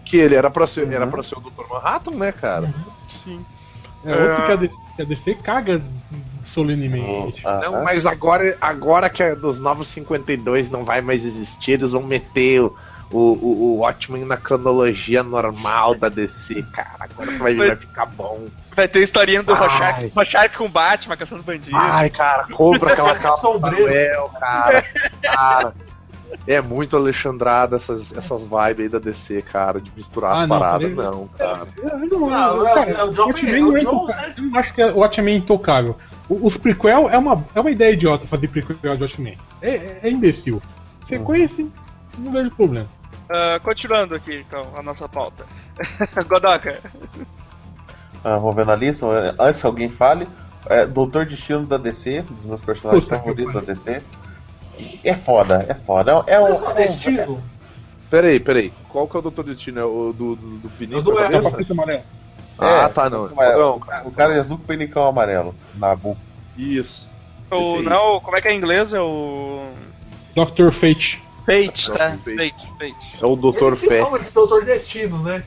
Que ele era pra ser, Uhum. era pra ser o Dr. Manhattan, né, cara? Sim. É outro É. que a DC, que a DC caga solenemente. Ah, Não, ah. mas agora, agora que é dos novos 52 não vai mais existir, eles vão meter o, o, o, o Watchmen na cronologia normal da DC, cara. Agora vai, Mas- vai ficar bom. Vai ter a historinha do. Rorschach, Rorschach com o Batman, caçando bandido. Ai, cara, compra aquela calça Sombreiro. Manuel, cara. Cara. É muito alexandrada essas, essas vibes aí da DC, cara, de misturar Ah, as não, paradas. Não, cara. Eu não, Não, cara, é o Watchmen é é intocável. Eu não acho que o Watchmen é intocável. Os prequel é uma, é uma ideia idiota fazer prequel de Watchmen. É, é, imbecil. Sequência, não vejo problema. Ah, continuando aqui, então, a nossa pauta. Godoka. Ah, vou ver na lista. Antes que alguém fale, é, Doutor Destino da DC, um dos meus personagens Puta favoritos da DC. É foda, é foda. É, é, um- o é um- destino. Peraí, peraí. Qual que é o Doutor Destino? É o do, do, do pininho É o do amarelo. Ah, É, tá, não. Não. O cara é azul com penicão amarelo. Nabu. Isso. O, não, como é que é em inglês? É o. Dr. Fate. Fate, Não, tá? Fate. Fate, Fate. É o Doutor Ele se Fé. chama de Doutor Destino, né?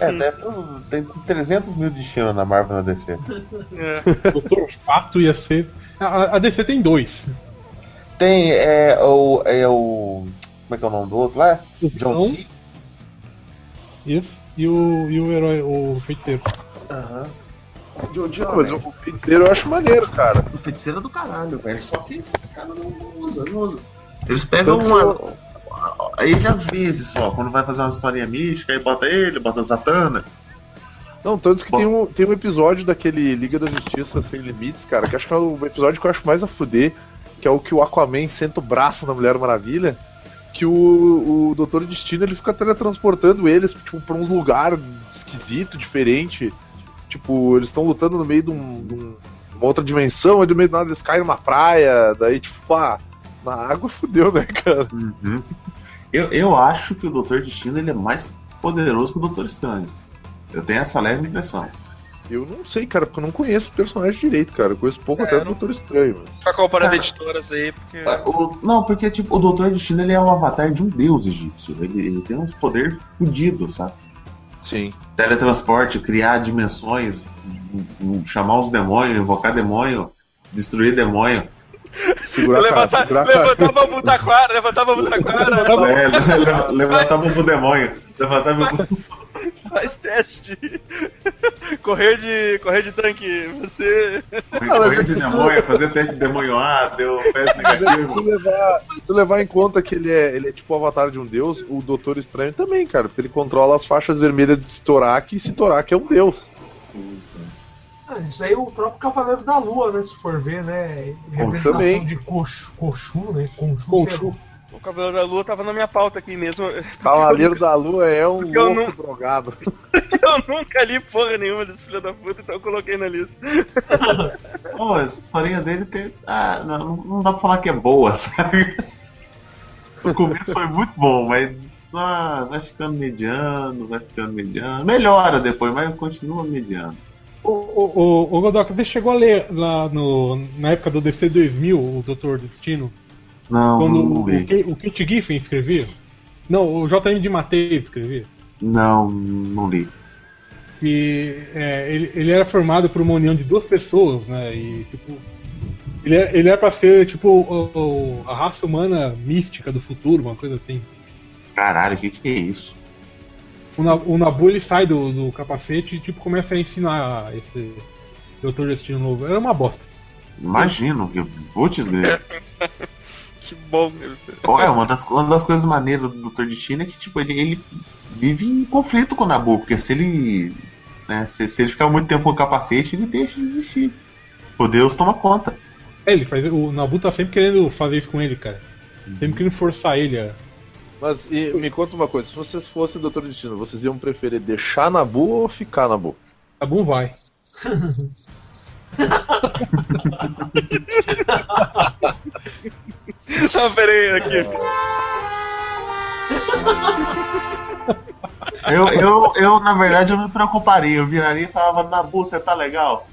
É, tem, tudo- tem 300 mil destinos na Marvel na DC. É. Dr. Fato ia ser. A, a DC tem dois. Tem é, o, é o. Como é que é o nome do outro lá? O John Key. isso, e o, e o herói, o feiticeiro. Aham. Não, mas o feiticeiro eu acho maneiro, cara. O feiticeiro é do caralho, velho. Só que os caras não usam, não usam. Eles pegam Tanto uma. Aí já às vezes só, quando vai fazer uma historinha mística, aí bota ele, bota a Zatanna. Não, tanto que Bom. tem um, tem um episódio daquele Liga da Justiça Sem Limites, cara, que acho que é o episódio que eu acho mais a fuder, que é o que o Aquaman senta o braço na Mulher Maravilha, que o, o Doutor Destino ele fica teletransportando eles tipo, pra uns lugares esquisito, diferente. Tipo, eles estão lutando no meio de, um- de um- uma outra dimensão, aí do meio do nada eles caem numa praia, daí tipo, pá, na água fudeu, né, cara? Eu, eu acho que o Doutor Destino ele é mais poderoso que o Doutor Estranho. Eu tenho essa leve impressão. Eu não sei, cara, porque eu não conheço o personagem direito, cara. Eu conheço pouco É, até do não- Doutor Estranho. mano. Comparando Cara. editoras aí, porque. O- não, porque tipo, o Doutor Destino ele é um avatar de um deus egípcio. Ele, ele tem uns poderes fodidos, sabe? Sim. Teletransporte, criar dimensões, m- m- chamar os demônios, invocar demônio, destruir demônio. Segurar a cara, levantar, segurar a cara. levantar bambu taquara, levantar bambu taquara. É, le- le- levantar pro demônio. Levantar meu. Faz teste correr de. correr de tanque. Você. Correr de demônio, fazer teste de demônio A, deu teste Se negativo. levar, se levar em conta que ele é, ele é tipo o avatar de um deus, o Doutor Estranho também, cara, porque ele controla as faixas vermelhas de Storak e Storak é um deus. Ah, isso aí é o próprio Cavaleiro da Lua, né? Se for ver, né? Representação também. de Cochu, Cochu, né? Conchu, Conchu. O Cavaleiro da Lua tava na minha pauta aqui mesmo. Cavaleiro da Lua é um louco não- drogado. eu nunca li porra nenhuma desse filho da puta, então eu coloquei na lista. Pô, a historinha dele tem. Ah, não, não dá pra falar que é boa, sabe? O começo foi muito bom, mas só vai ficando mediano, vai ficando mediano. Melhora depois, mas continua mediano. O, o, o, o Godoka, você chegou a ler lá no, na época do DC 2000, o Doutor Destino? Não, Quando não o, li. o, Kit Giffen escrevia? Não, o JM de Mateus escrevia. Não, não li. que é, ele, ele era formado por uma união de duas pessoas, né? E tipo. Ele era, ele era pra ser tipo o- o- a raça humana mística do futuro, uma coisa assim. Caralho, o que, que é isso? O, Na- o Nabu ele sai do, do capacete e tipo começa a ensinar esse Doutor Destino novo. Era uma bosta. Imagino que. Putz. Que bom, meu Deus. Olha, uma das, uma das coisas maneiras do Dr. Destino é que, tipo, ele, ele vive em conflito com o Nabu, porque se ele. Né, se, se ele ficar muito tempo com o capacete, ele deixa de existir. O Deus toma conta. É, ele faz, o Nabu tá sempre querendo fazer isso com ele, cara. Sempre querendo forçar ele a. Mas e, me conta uma coisa, se vocês fossem Doutor Destino, vocês iam preferir deixar Nabu ou ficar Nabu? Nabu vai. Ah, peraí, aqui. Eu, eu, eu, na verdade, eu me preocuparia. Eu viraria e falava, Nabu, você tá legal?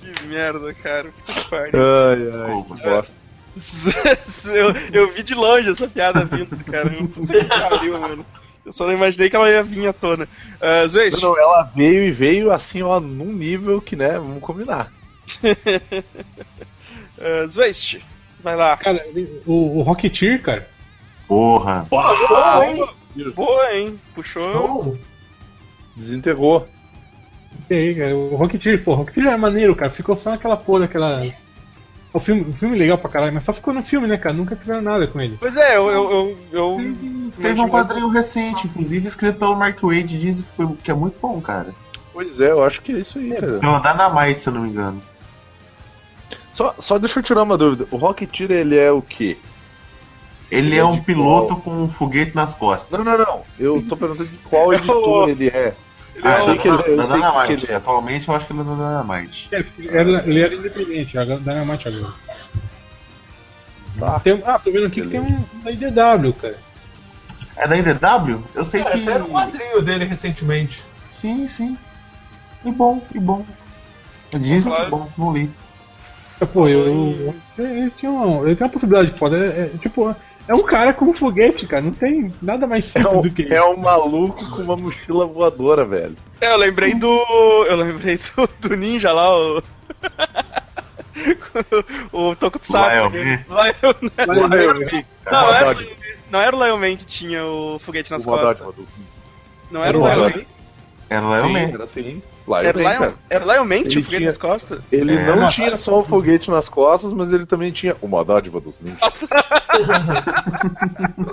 Que merda, cara. Pariu. Ai, Desculpa. que bosta. eu, eu vi de longe essa piada vindo, cara. Puta que pariu, mano. Eu só não imaginei que ela ia vir à tona. Uh, Não, ela veio e veio assim, ó, num nível que, né, vamos combinar. uh, vai lá. Cara, o, o Rocketeer, cara. Porra. Boa, hein? Boa, hein? Puxou. Show. Desenterrou. E aí, cara, o Rocketeer, pô, o Rocketeer é maneiro, cara. Ficou só naquela porra, aquela. O filme, o filme legal pra caralho, mas só ficou no filme, né, cara? Nunca fizeram nada com ele. Pois é, eu. eu, eu, eu Teve um quadrinho recente, inclusive escrito pelo Mark Wade, diz que, é muito bom, cara. Pois é, eu acho que é isso aí, cara. Pelo Dynamite, se eu não me engano. Só, só deixa eu tirar uma dúvida. O Rocketeer, ele é o quê? Ele Ele é é um piloto com um foguete nas costas. Não, não, não. Eu tô perguntando de qual editor ele é. Ele Eu é sei que ele, eu da sei que Dynamite. ele é. Atualmente eu acho que ele é da Dynamite. É, Ele era, ele era independente, agora Dynamite agora. Tá. Tem, ah, tô vendo aqui que tem um da IDW, cara. É da IDW? Eu sei É, que. saiu um quadrinho dele recentemente. Sim, sim. E bom, e bom. Dizem que é bom, não li. Pô, eu. Ele tem uma, ele tem uma possibilidade foda. É, é, tipo, é um cara com um foguete, cara. Não tem nada mais É simples um, do que é um maluco com uma mochila voadora, velho. É, eu lembrei do. Eu lembrei do, do ninja lá, o. o Tokusatsu. Lion aquele- Man. Lion- Lion Man. Não, não era, Maldade. não era o Lion Man que tinha o foguete nas O costas. Não era o Era o Lion Lion Man. Era o Lion Sim, Man. era assim. Era o Lion Man, Lion, cara. era o Lion Man que tinha o foguete nas costas? Ele É. não tinha só o foguete nas costas, mas ele também tinha uma dádiva dos ninjas.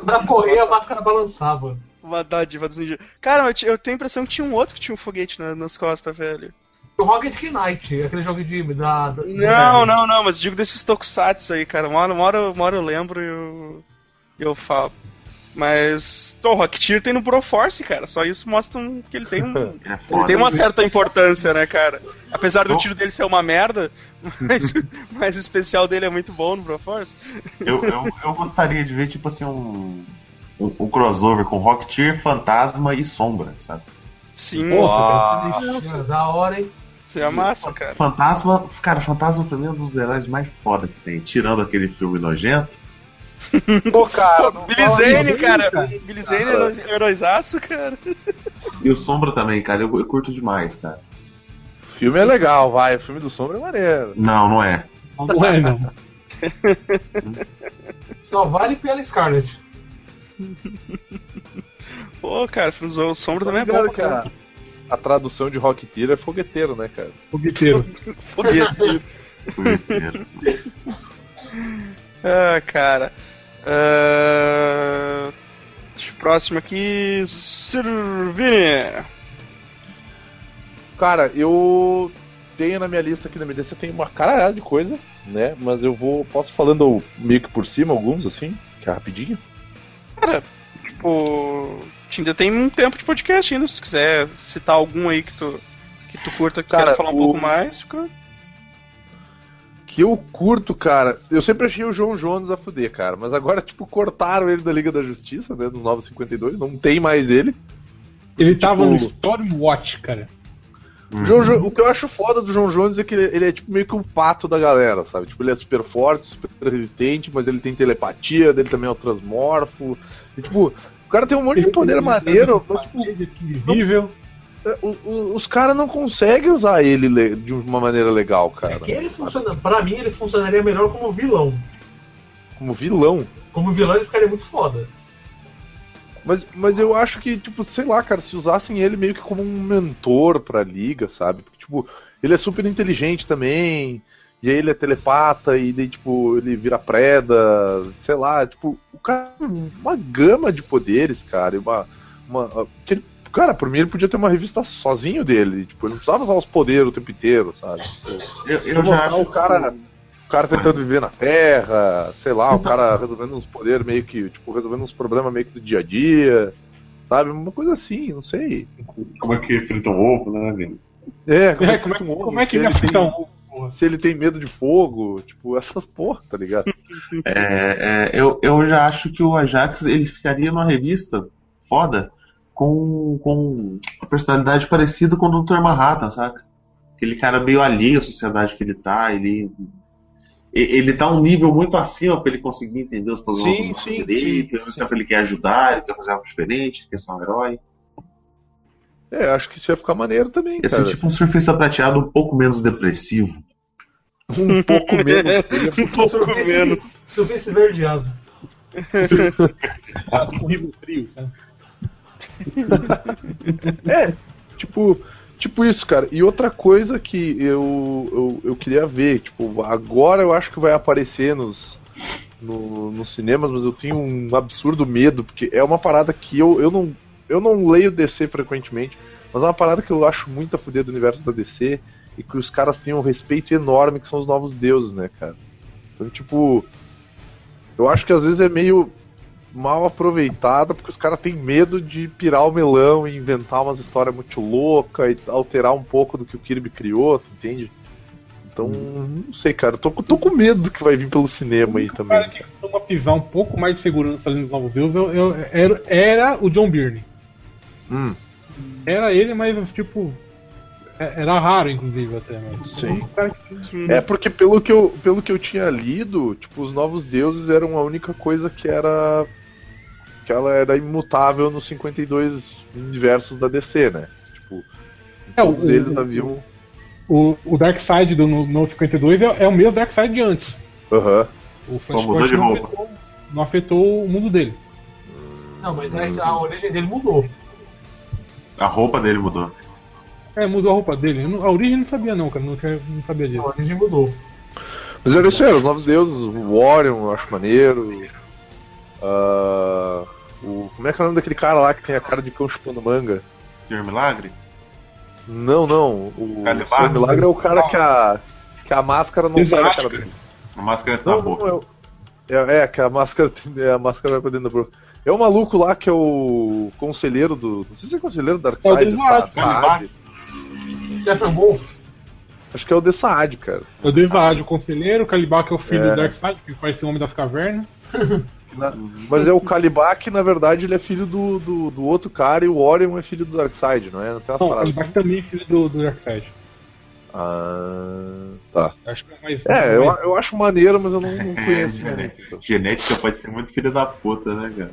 Pra correr, a máscara balançava. Uma dádiva dos ninjas. Cara, eu, eu tenho a impressão que tinha um outro que tinha um foguete na- nas costas, velho. O Rocket Knight, aquele jogo de. Da, da- Não, não, não, mas digo desses tokusatsu aí, cara. Uma hora, uma hora, uma hora eu lembro e eu, e eu falo. Mas o Rocketeer tem no Broforce, cara. Só isso mostra um- que ele tem um, Ele é Ele tem uma certa importância, né, cara? Apesar do tiro dele ser uma merda, mas, mas o especial dele é muito bom no Broforce. Eu, eu, eu gostaria de ver, tipo assim, um, um, um crossover com Rocketeer, Fantasma e Sombra, sabe? Sim, Nossa, Ah. cara. Ixi, Da hora, hein? isso é massa, cara. Fantasma, cara, Fantasma pra mim é um dos heróis mais foda que tem. Tirando aquele filme nojento. Pô, cara, Billy Zane, isso, cara. Billy Zane é heróizaço, cara. E o Sombra também, cara, eu, eu curto demais, cara. O filme é legal, vai. O filme do Sombra é maneiro. Não, não é. Não é, não. Só vale pela Scarlet. Pô, cara, o Sombra também é bom, que a, a tradução de Rocketeer é fogueteiro, né, cara? Fogueteiro. Foguete. Fogueteiro. Ah, cara. Ah, Próximo aqui, Sirvini. Cara, eu tenho na minha lista aqui na minha lista tem uma caralhada de coisa, né? Mas eu vou. Posso falando meio que por cima alguns, assim, que é rapidinho. Tipo, ainda tem um tempo de podcast ainda, se tu quiser citar algum aí que tu, que tu curta, que Cara, queira falar um o- pouco mais, fica... Que eu curto, cara. Eu sempre achei o João Jones a fuder, cara. Mas agora, tipo, cortaram ele da Liga da Justiça, né? No 952. Não tem mais ele. Ele tava no Tipo- Stormwatch, cara. O João Jo- O que eu acho foda do João Jones é que ele, ele é tipo meio que o pato da galera, sabe? Tipo, ele é super forte, super resistente, mas ele tem telepatia, dele também é o transmorfo. E, tipo, o cara tem um monte de poder maneiro, mas, tipo, Invisível. O- o- os caras não conseguem usar ele le- de uma maneira legal, cara. É que ele funciona, pra mim, ele funcionaria melhor como vilão. Como vilão. Como vilão, ele ficaria muito foda. Mas, mas eu acho que, tipo, sei lá, cara, se usassem ele meio que como um mentor pra liga, sabe? Porque, tipo, ele é super inteligente também, e aí ele é telepata, e daí, tipo, ele vira preda, sei lá, tipo, o cara tem uma gama de poderes, cara, e uma. uma que ele- cara, por mim ele podia ter uma revista sozinho dele, tipo, ele não precisava usar os poderes o tempo inteiro, sabe? Eu, eu já mostrar acho o cara. O cara tentando viver na Terra, sei lá, o cara resolvendo uns poderes meio que, tipo, resolvendo uns problemas meio que do dia a dia, sabe? Uma coisa assim, não sei. Como é que frita um ovo, né, Vini? É, como É, é que, como é, frita um ovo, como é que se ele fritar um ovo? Se ele tem medo de fogo, tipo, essas porra, tá ligado? É, é, eu, eu já acho que o Ajax ele ficaria numa revista foda com, com uma personalidade parecida com o Dr. Manhattan, saca? Aquele cara meio alheio à sociedade que ele tá, ele. Ele tá um nível muito acima pra ele conseguir entender os problemas Sim, do mundo sim, direito, sim, tempo ele quer ajudar, ele quer fazer algo diferente, ele quer ser um herói. É, acho que isso ia ficar maneiro também, Ia cara. ser tipo um surfista prateado um pouco menos depressivo. Um pouco menos. um pouco menos. Surfista esverdeado. Um Rivo frio, sabe? É, tipo, tipo isso, cara. E outra coisa que eu, eu, eu queria ver, tipo, agora eu acho que vai aparecer nos, no, nos cinemas, mas eu tenho um absurdo medo, porque é uma parada que eu, eu, não, eu não leio DC frequentemente, mas é uma parada que eu acho muito a fuder do universo da DC e que os caras têm um respeito enorme, que são os novos deuses, né, cara? Então, tipo, eu acho que às vezes é meio mal aproveitada porque os caras têm medo de pirar o melão e inventar umas histórias muito loucas e alterar um pouco do que o Kirby criou, tu entende? Então, não sei, cara, tô, tô com medo do que vai vir pelo cinema aí O também. cara que costuma pisar um pouco mais de segurança fazendo os novos deuses eu- eu- era, era o John Byrne. Hum, Era ele, mas tipo. é- Era raro, inclusive, até. Mas, Sim. O que- É porque pelo que, eu, pelo que eu tinha lido, tipo, os novos deuses eram a única coisa que era. Que ela era imutável nos 52 universos da DC, né? Tipo, É, o- todos eles o- haviam. O, o Darkseid do no, no 52 é, é o mesmo Darkseid de antes. Aham. O Só mudou Flashpoint de não roupa. afetou, não afetou o mundo dele. Não, mas a, a origem dele mudou. A roupa dele mudou. É, mudou a roupa dele. A origem não sabia não, cara. Não, não sabia A disso. origem mudou. Mas era isso aí, os novos deuses, o Orion, eu acho maneiro. Ah, o, como é que é o nome daquele cara lá que tem a cara de cão chupando manga? Senhor Milagre? Não, não. O Calibar? Senhor Milagre é o cara que a, que a máscara não sai da cara dele. A máscara tá Não, na boca. não, é, o- é, é, que a máscara, é, a máscara vai pra dentro da boca. É o maluco lá que é o conselheiro do. Não sei se é conselheiro do É o Darkseid, Desvaad, Sa- Saad. Stephen Wolf. Acho que é o de Saad, cara. Eu dei o conselheiro, o Calibar que é o filho É. do Darkseid, que faz ser o homem das cavernas. Na- mas é o Calibar que, na verdade, ele é filho do, do, do outro cara e o Orion é filho do Darkseid, não é? Não tem Não, o Calibar assim? também é filho do, do Darkseid. Ah, tá. Acho que é mais. É, eu, mais- eu acho maneiro, mas eu não, não É, conheço genética. muito. então. Genética pode ser muito filha da puta, né, cara?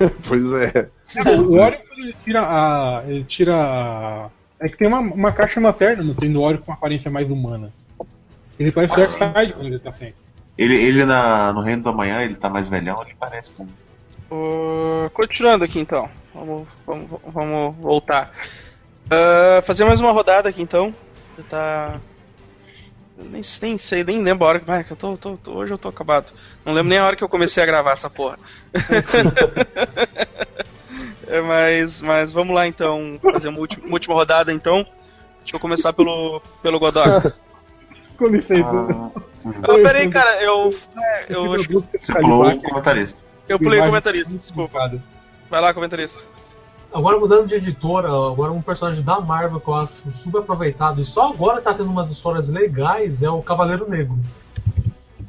Pois é. O Orion ele tira a. Ele tira a. É que tem uma, uma caixa materna no tem do Orion com uma aparência mais humana. Ele parece o Darkseid quando ele tá sem. Ele, ele na, no Reino da Manhã, ele tá mais velhão, ele parece como. Uh, continuando aqui então. Vamos, vamos, vamos voltar. Uh, fazer mais uma rodada aqui então. Já tá. eu Nem, nem sei, nem lembro a hora que. Vai, que eu tô, tô- tô- hoje eu tô acabado. Não lembro nem a hora que eu comecei a gravar essa porra. É, mas, mas vamos lá então. Fazer uma última, uma última rodada então. Deixa eu começar pelo, pelo Godok. Com licença. Ah, Ah, peraí, cara, eu. é, eu, acho que você pulou o comentarista. eu pulei o comentarista, desculpa. Vai lá, comentarista. agora mudando de editora, agora um personagem da Marvel que eu acho super aproveitado e só agora tá tendo umas histórias legais é o Cavaleiro Negro.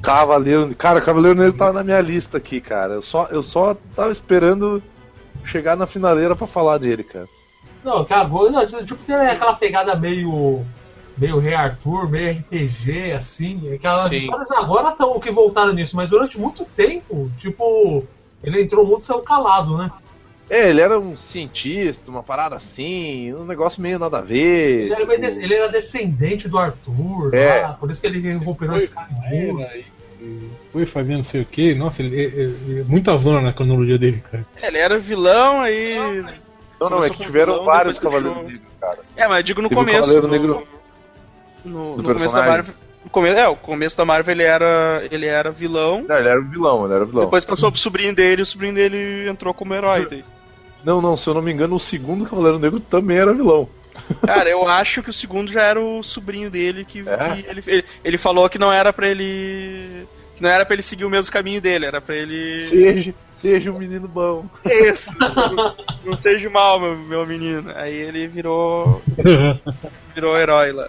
Cavaleiro. Cara, Cavaleiro Negro tava na minha lista aqui, cara. Eu só, eu só tava esperando chegar na finaleira pra falar dele, cara. Não, agora. Não, tipo, tem aquela pegada meio. Meio Rei Arthur, meio RPG, assim. Aquelas Sim. histórias agora estão que voltaram nisso, mas durante muito tempo, tipo. Ele entrou muito saiu calado, né? É, ele era um cientista, uma parada assim, um negócio meio nada a ver. Ele era, tipo- des- ele era descendente do Arthur, É. lá, por isso que ele recuperou esse cara era, foi fazendo não sei o que. Nossa, ele, ele- ele- muita zona na cronologia dele, cara. Ele era vilão, aí. Não, não, é que tiveram vilão, vários Cavaleiros. Negros, cara. É, mas eu digo no Teve o começo. Cavaleiro no, Negro no, no começo da. Marvel. come- é, o começo da Marvel ele era, ele era vilão. Não, ele era o vilão, ele era o vilão. Depois passou pro sobrinho dele e o sobrinho dele entrou como herói. daí. Não, não, se eu não me engano, o segundo Cavaleiro Negro também era vilão. Cara, eu acho que o segundo já era o sobrinho dele que, É? que ele, ele, ele falou que não era pra ele. Que não era pra ele seguir o mesmo caminho dele, era pra ele. Seja, seja um menino bom. Isso! não, não seja mal, meu, meu menino. Aí ele virou. virou herói lá.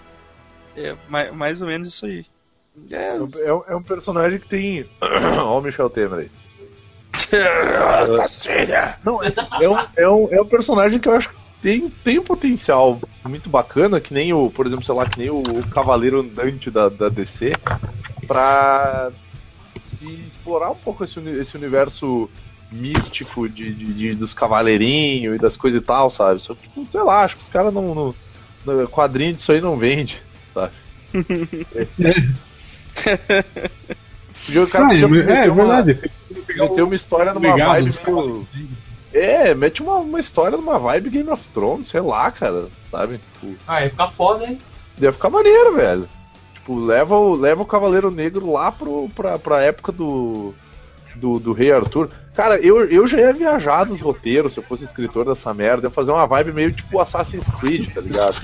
É, mais, mais ou menos isso aí. É, É, um- é um personagem que tem. Olha o Michel Temer aí. Não, é, é um, é, um, é um personagem que eu acho que tem, tem um potencial muito bacana, que nem o, por exemplo, sei lá, que nem o, o Cavaleiro Andante da, da DC, pra se explorar um pouco esse, esse universo místico de, de- de- dos cavaleirinhos e das coisas e tal, sabe? Só que, sei lá, acho que os caras não, não, não. Quadrinho disso aí não vende, sabe? O cara Ah, é, é uma- verdade. meter uma história numa Legado vibe meio... É, mete uma, uma história numa vibe Game of Thrones, sei lá, cara, sabe? Tipo, Ah, ia ficar foda, hein? Deve ficar maneiro, velho. Tipo, leva o, leva o Cavaleiro Negro lá pro, pra, pra época do, do, do Rei Arthur. Cara, eu, eu já ia viajar nos roteiros, se eu fosse escritor dessa merda, ia fazer uma vibe meio tipo Assassin's Creed, tá ligado?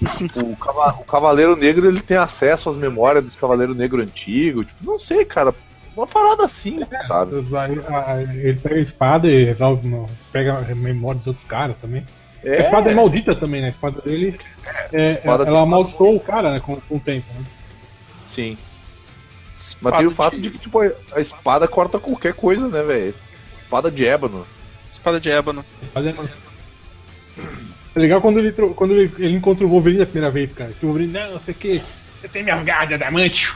o, cava- o Cavaleiro Negro ele tem acesso às memórias dos Cavaleiro Negro antigo. Tipo, não sei, cara. Uma parada assim, sabe? Aí, a- Ele pega a espada e resolve. Pega a memória dos outros caras também. A É, espada é maldita também, né? A espada dele. É, Espada ela amaldiçoou o cara, né? Com, com o tempo. Né? sim. Mas tem o fato de que, tipo, a- a espada corta qualquer coisa, né, velho? Espada de ébano. Espada de ébano. Mas é, é legal quando ele, quando ele, ele encontra o Wolverine a primeira vez, cara. Que o Wolverine, não, sei o que. Você tem minhas garras de adamante.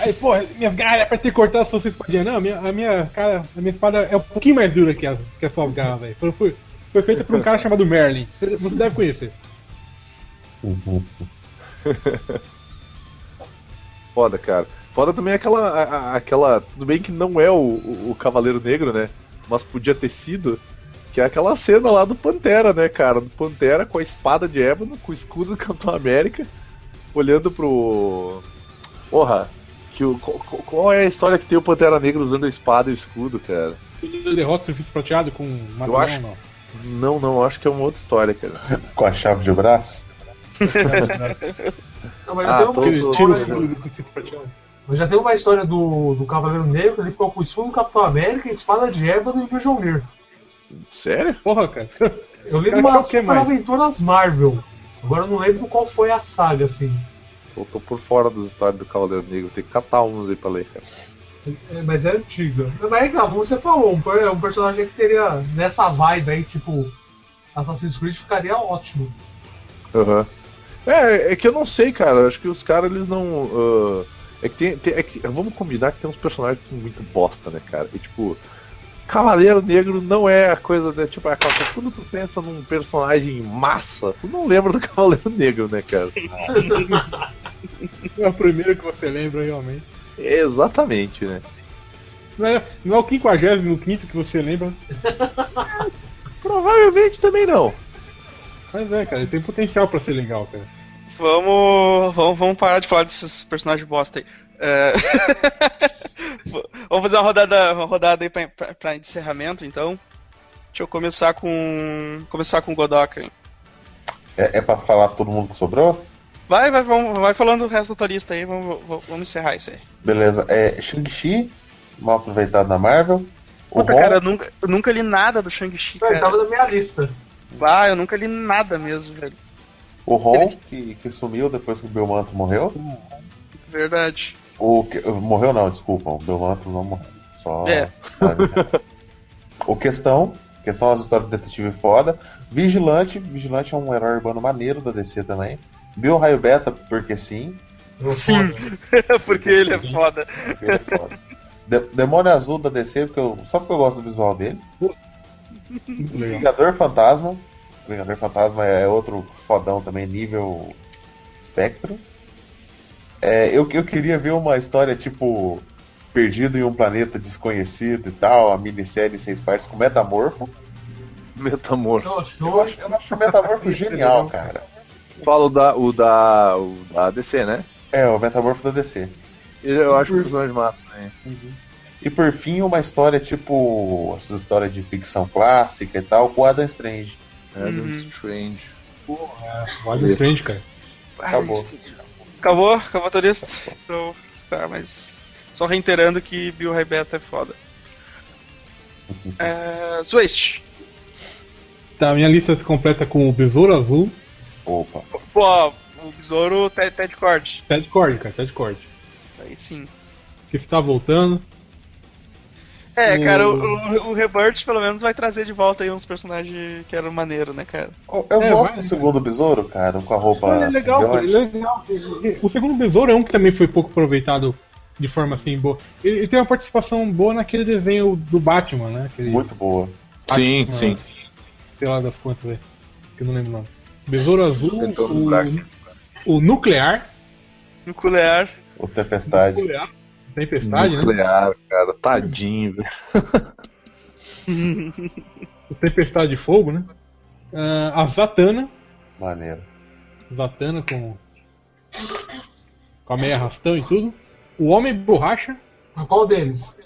Aí, porra, minhas garras é pra ter cortado sua espadinha. Não, a minha, a minha, cara, a minha espada é um pouquinho mais dura que a, que a sua garra, velho. Foi, foi, feita por um cara chamado Merlin. Você deve conhecer. Foda, cara. Foda também aquela. a- aquela. Tudo bem que não é o, o, o Cavaleiro Negro, né? Mas podia ter sido. Que é aquela cena lá do Pantera, né, cara? Do Pantera com a espada de ébano, com o escudo do Capitão América, olhando pro. Porra, que o, qual, qual é a história que tem o Pantera Negro usando a espada e o escudo, cara? Ele derrota o serviço prateado com uma Eu acho- não. Não, não, acho que é uma outra história, cara. Com a chave de braço? Não, mas Ah, já, tem uma o história, do mas já tem uma história do, do Cavaleiro Negro, ele ficou com o escudo do Capitão América, espada de ébano e Mjolnir. Sério? Porra, cara. Eu qual que é Super? Aventuras Marvel. Agora eu não lembro qual foi a saga, assim. Eu tô por fora das histórias do Cavaleiro Negro, tem que catar uns aí pra ler, cara. É, mas é antiga. Mas é que, como você falou, um, per- um personagem que teria nessa vibe aí, tipo, Assassin's Creed ficaria ótimo. Aham. É, é que eu não sei, cara. Acho que os caras eles não. ah, é que tem. tem- é que, vamos combinar que tem uns personagens muito bosta, né, cara? E tipo. Cavaleiro Negro não é a coisa, né? Tipo, é aquela coisa, quando tu pensa num personagem massa, tu não lembra do Cavaleiro Negro, né, cara? É o primeiro que você lembra realmente. Exatamente, né? Não é, não é o 55 que você lembra. Provavelmente também não. Mas é, cara, ele tem potencial pra ser legal, cara. Vamos, vamos, vamos parar de falar desses personagens bosta aí. É... vamos fazer uma rodada, uma rodada aí pra, pra, pra encerramento, então. Deixa eu começar com. começar com o Godok. hein? É, é pra falar todo mundo que sobrou? Vai, vai, vamos, vai falando o resto da tua lista aí, vamos, vamos, encerrar isso aí. Beleza. É Shang-Chi, mal aproveitado na Marvel. O Puta, cara, eu nunca, eu nunca li nada do Shang-Chi, Ele tava na minha lista. Ah, eu nunca li nada mesmo, velho. o Ron que, que sumiu depois que o Belmanto morreu. Verdade. O que, morreu não, desculpa, o Belmanto não morreu. Só. É. o Questão. Questão das histórias de detetive foda. Vigilante. Vigilante é um herói urbano maneiro da DC também. Bill Raio Beta, porque sim. Sim. Porque ele é foda. porque ele é foda. De- Demônio Azul da DC, porque eu, só porque eu gosto do visual dele. Legal. Vingador Fantasma. Vingador Fantasma é outro fodão também, nível Spectro. É, eu, eu queria ver uma história tipo Perdido em um Planeta Desconhecido e tal, a minissérie em seis partes com Metamorfo. Metamorfo. Eu acho, eu acho o Metamorfo genial, cara. Falo da, o da, o da DC, né? É, o Metamorfo da DC. Eu acho que o personagem massa também. E por fim, uma história tipo. essas histórias de ficção clássica e tal, com Adam Strange. Do Uhum. Strange. Vale frente, cara. Acabou. Acabou? Acabou a tua lista? Então, tá, mas. Só reiterando que Bill Raibeta é foda. É. Switch. Tá, minha lista se completa com o Besouro Azul, Opa. Pô, o besouro Ted, Ted Cord. Ted Cord, cara, Ted Cord. Aí sim. Que está voltando. É, O- cara, o, o, o Rebirth pelo menos vai trazer de volta aí uns personagens que eram maneiro, né, cara? Eu eu É, gosto vai, do segundo besouro, cara, com a roupa. Ele é legal, cara, ele é legal. O segundo Besouro é um que também foi pouco aproveitado de forma assim boa. Ele, ele tem uma participação boa naquele desenho do Batman, né? Aquele Muito boa. Sim, Batman, sim. Sei lá das quantas, velho. Que eu não lembro o nome. Besouro Azul, o, o Nuclear. Nuclear. O Tempestade. Nuclear. Tempestade, né? Nuclear, cara. Tadinho, velho. O Tempestade de Fogo, né? Ah, a Zatanna. Maneiro. Zatanna com. Com a meia arrastão e tudo. O Homem Borracha. Qual deles?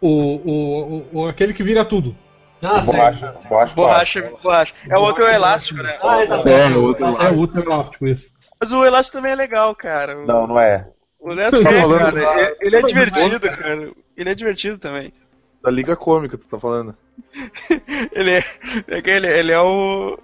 O, o, o, o- aquele que vira tudo. Ah, borracha, borracha. Borracha, borracha. É o outro é o elástico, né? Ah, tá É, o outro É certo. o outro elástico, isso. Mas o elástico também é legal, cara. Não, não é. O elástico Tá é, falando cara. da- é- Ele é divertido, cara. Ele é divertido também. Da Liga Cômica, tu tá falando. Ele é. é ele, ele é o.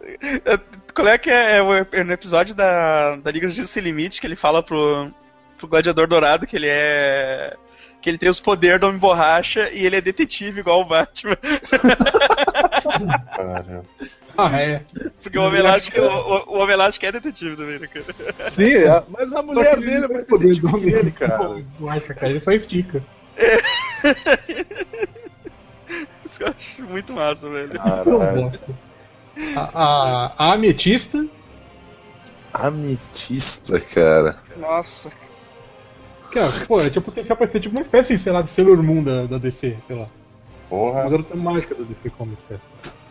é- Qual é que é, é o é no episódio da, da Liga Justiça Sem Limite que ele fala pro, pro Gladiador Dourado que ele é. que ele tem os poderes do Homem Borracha e ele é detetive igual o Batman. Cara. Ah, é. Porque o Homem Elástico, o, o, Homem Elástico é detetive também, né, cara? Sim, é, mas a mulher dele é mais detetive que ele, cara. Borracha, cara. Ele só estica. Isso que eu acho muito massa, velho. Gosto. A, a, a Ametista. Ametista, cara. Nossa. Que, é, pô, é tipo, tem que aparecer tipo uma espécie, sei lá, de Sailor Moon da, da DC, sei lá. Uma Porra. garota mágica da DC como espécie.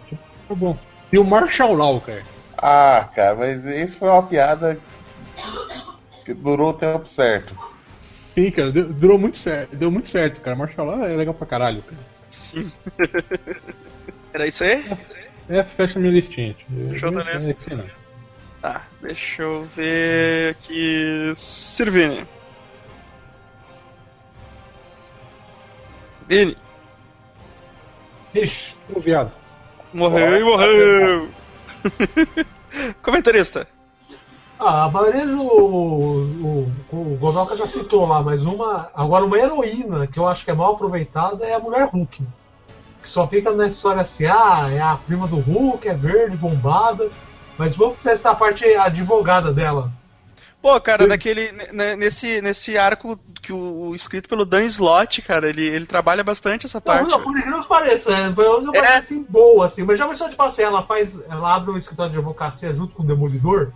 Tipo, tá bom. E o Marshall Law, cara. Ah, cara, mas isso foi uma piada que durou o tempo certo. Sim, cara, deu, durou muito certo. Deu muito certo, cara. Marshall Law é legal pra caralho, cara. Sim. Era isso aí? Essa fecha minha listinha. É lista? excelente. Tá, deixa eu ver aqui. Sirvini. Vini. Ixi, Ô, viado. Morreu e morreu! Comentarista. Ah, a maioria do. O, o Godoka já citou lá, mas uma. Agora, uma heroína que eu acho que é mal aproveitada é a mulher Hulk. Que só fica na história assim, ah, é a prima do Hulk, é verde, bombada. Mas vamos testar a parte advogada dela. Pô, cara, daquele. ne- Nesse, nesse arco que o, o escrito pelo Dan Slott, cara, ele, ele trabalha bastante essa Não, parte. não, por incrível que pareça, é, foi uma É. assim, boa, assim, mas já pensou tipo assim, ela faz. Ela abre um escritório de advocacia junto com o Demolidor?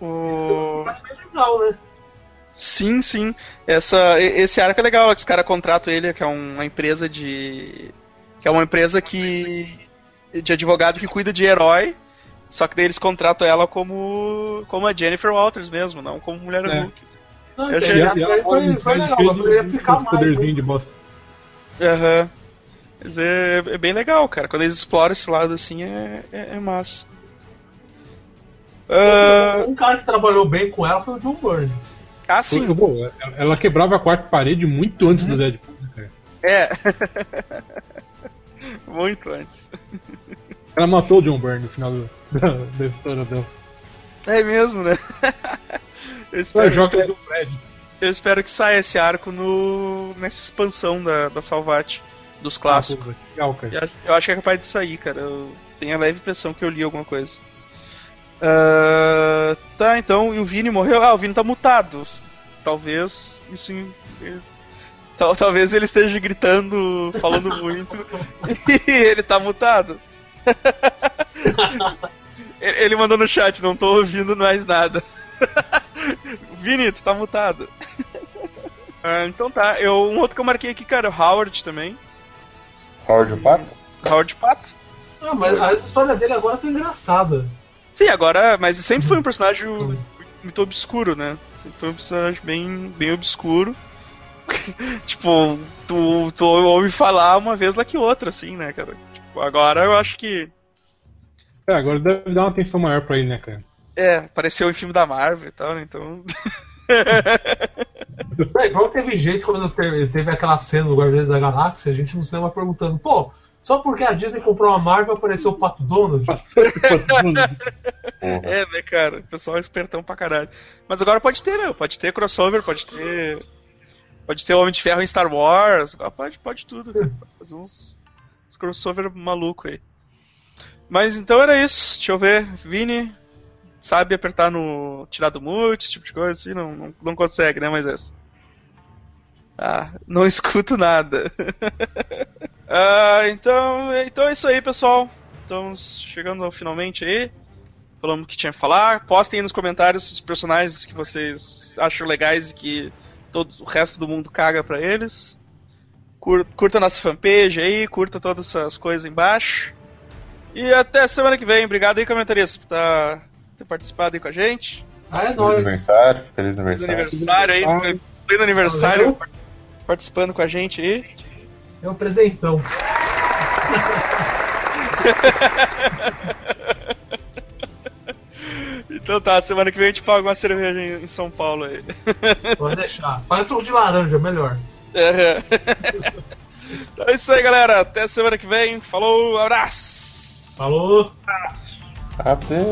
O... Acho bem legal, né? Sim, sim. Essa, esse arco é legal, que os caras contratam ele, que é uma empresa de. que é uma empresa que. de advogado que cuida de herói. Só que daí eles contratam ela como. como a Jennifer Walters mesmo, não como mulher É. Hulk. Não, Eu já- já foi, foi legal, mas poderia ficar mais. poderzinho né? de bosta. Aham. Mas é, é bem legal, cara. Quando eles exploram esse lado assim é, é, é massa. Ah, Um cara que trabalhou bem com ela foi o John Byrne. ah, sim. Pô, ela- ela quebrava a quarta parede muito antes do Deadpool, né, cara? É. Muito antes. Ela matou o John Byrne no final do, da, da história dela. É mesmo, né? Eu espero, eu espero, do eu espero que saia esse arco no, nessa expansão da, da Salvat, dos clássicos. Ah. Eu acho- Eu acho que é capaz de sair, cara. Eu tenho a leve impressão que eu li alguma coisa. Ah, tá, então, e o Vini morreu? Ah, o Vini tá mutado. Talvez isso. Tal, talvez ele esteja gritando, falando muito, e ele tá mutado. ele mandou no chat, não tô ouvindo mais nada. Vini, tu tá mutado. Ah, então tá, eu, um outro que eu marquei aqui, cara, o Howard também. Howard Pato? Howard Pato. Ah, mas a história dele agora tá engraçada. Sim, agora, mas sempre foi um personagem muito obscuro, né? Sempre foi um personagem bem, bem obscuro. tipo, tu, tu ouve falar uma vez lá que outra, assim, né, cara? Agora eu acho que. É, agora deve dar uma atenção maior pra ele, né, cara? É, apareceu em filme da Marvel e tal, né? Então. É, igual teve gente quando teve, teve aquela cena do Guardiões da Galáxia, a gente no cinema perguntando, pô, só porque a Disney comprou a Marvel apareceu o Pato Donald? é, né, cara? O pessoal é espertão pra caralho. Mas agora pode ter, meu. Pode ter crossover, pode ter. Pode ter Homem de Ferro em Star Wars. Pode, pode tudo, cara. Pode fazer uns, uns crossover maluco aí. Mas então era isso. Deixa eu ver. Vini, sabe apertar no. tirar do mute, esse tipo de coisa assim? Não, não, não consegue, né, mas essa. Ah, não escuto nada. ah, então, então é isso aí, pessoal. Estamos chegando ao finalmente aí. Falamos o que tinha que falar. Postem aí nos comentários os personagens que vocês acham legais e que todo o resto do mundo caga pra eles. Cur- Curta nossa fanpage aí, curta todas essas coisas embaixo. E até semana que vem. Obrigado aí, comentarista, por tá, ter participado aí com a gente. Ah, é Feliz nóis. aniversário, feliz Feliz aniversário. aniversário aí, aniversário. pleno aniversário, Valeu. par- participando com a gente aí. É um presentão. Então tá, semana que vem a gente paga uma cerveja em em São Paulo aí. Pode deixar. Faz suco de laranja, melhor. É. Então é isso aí, galera. Até semana que vem. Falou, abraço! Falou! Até.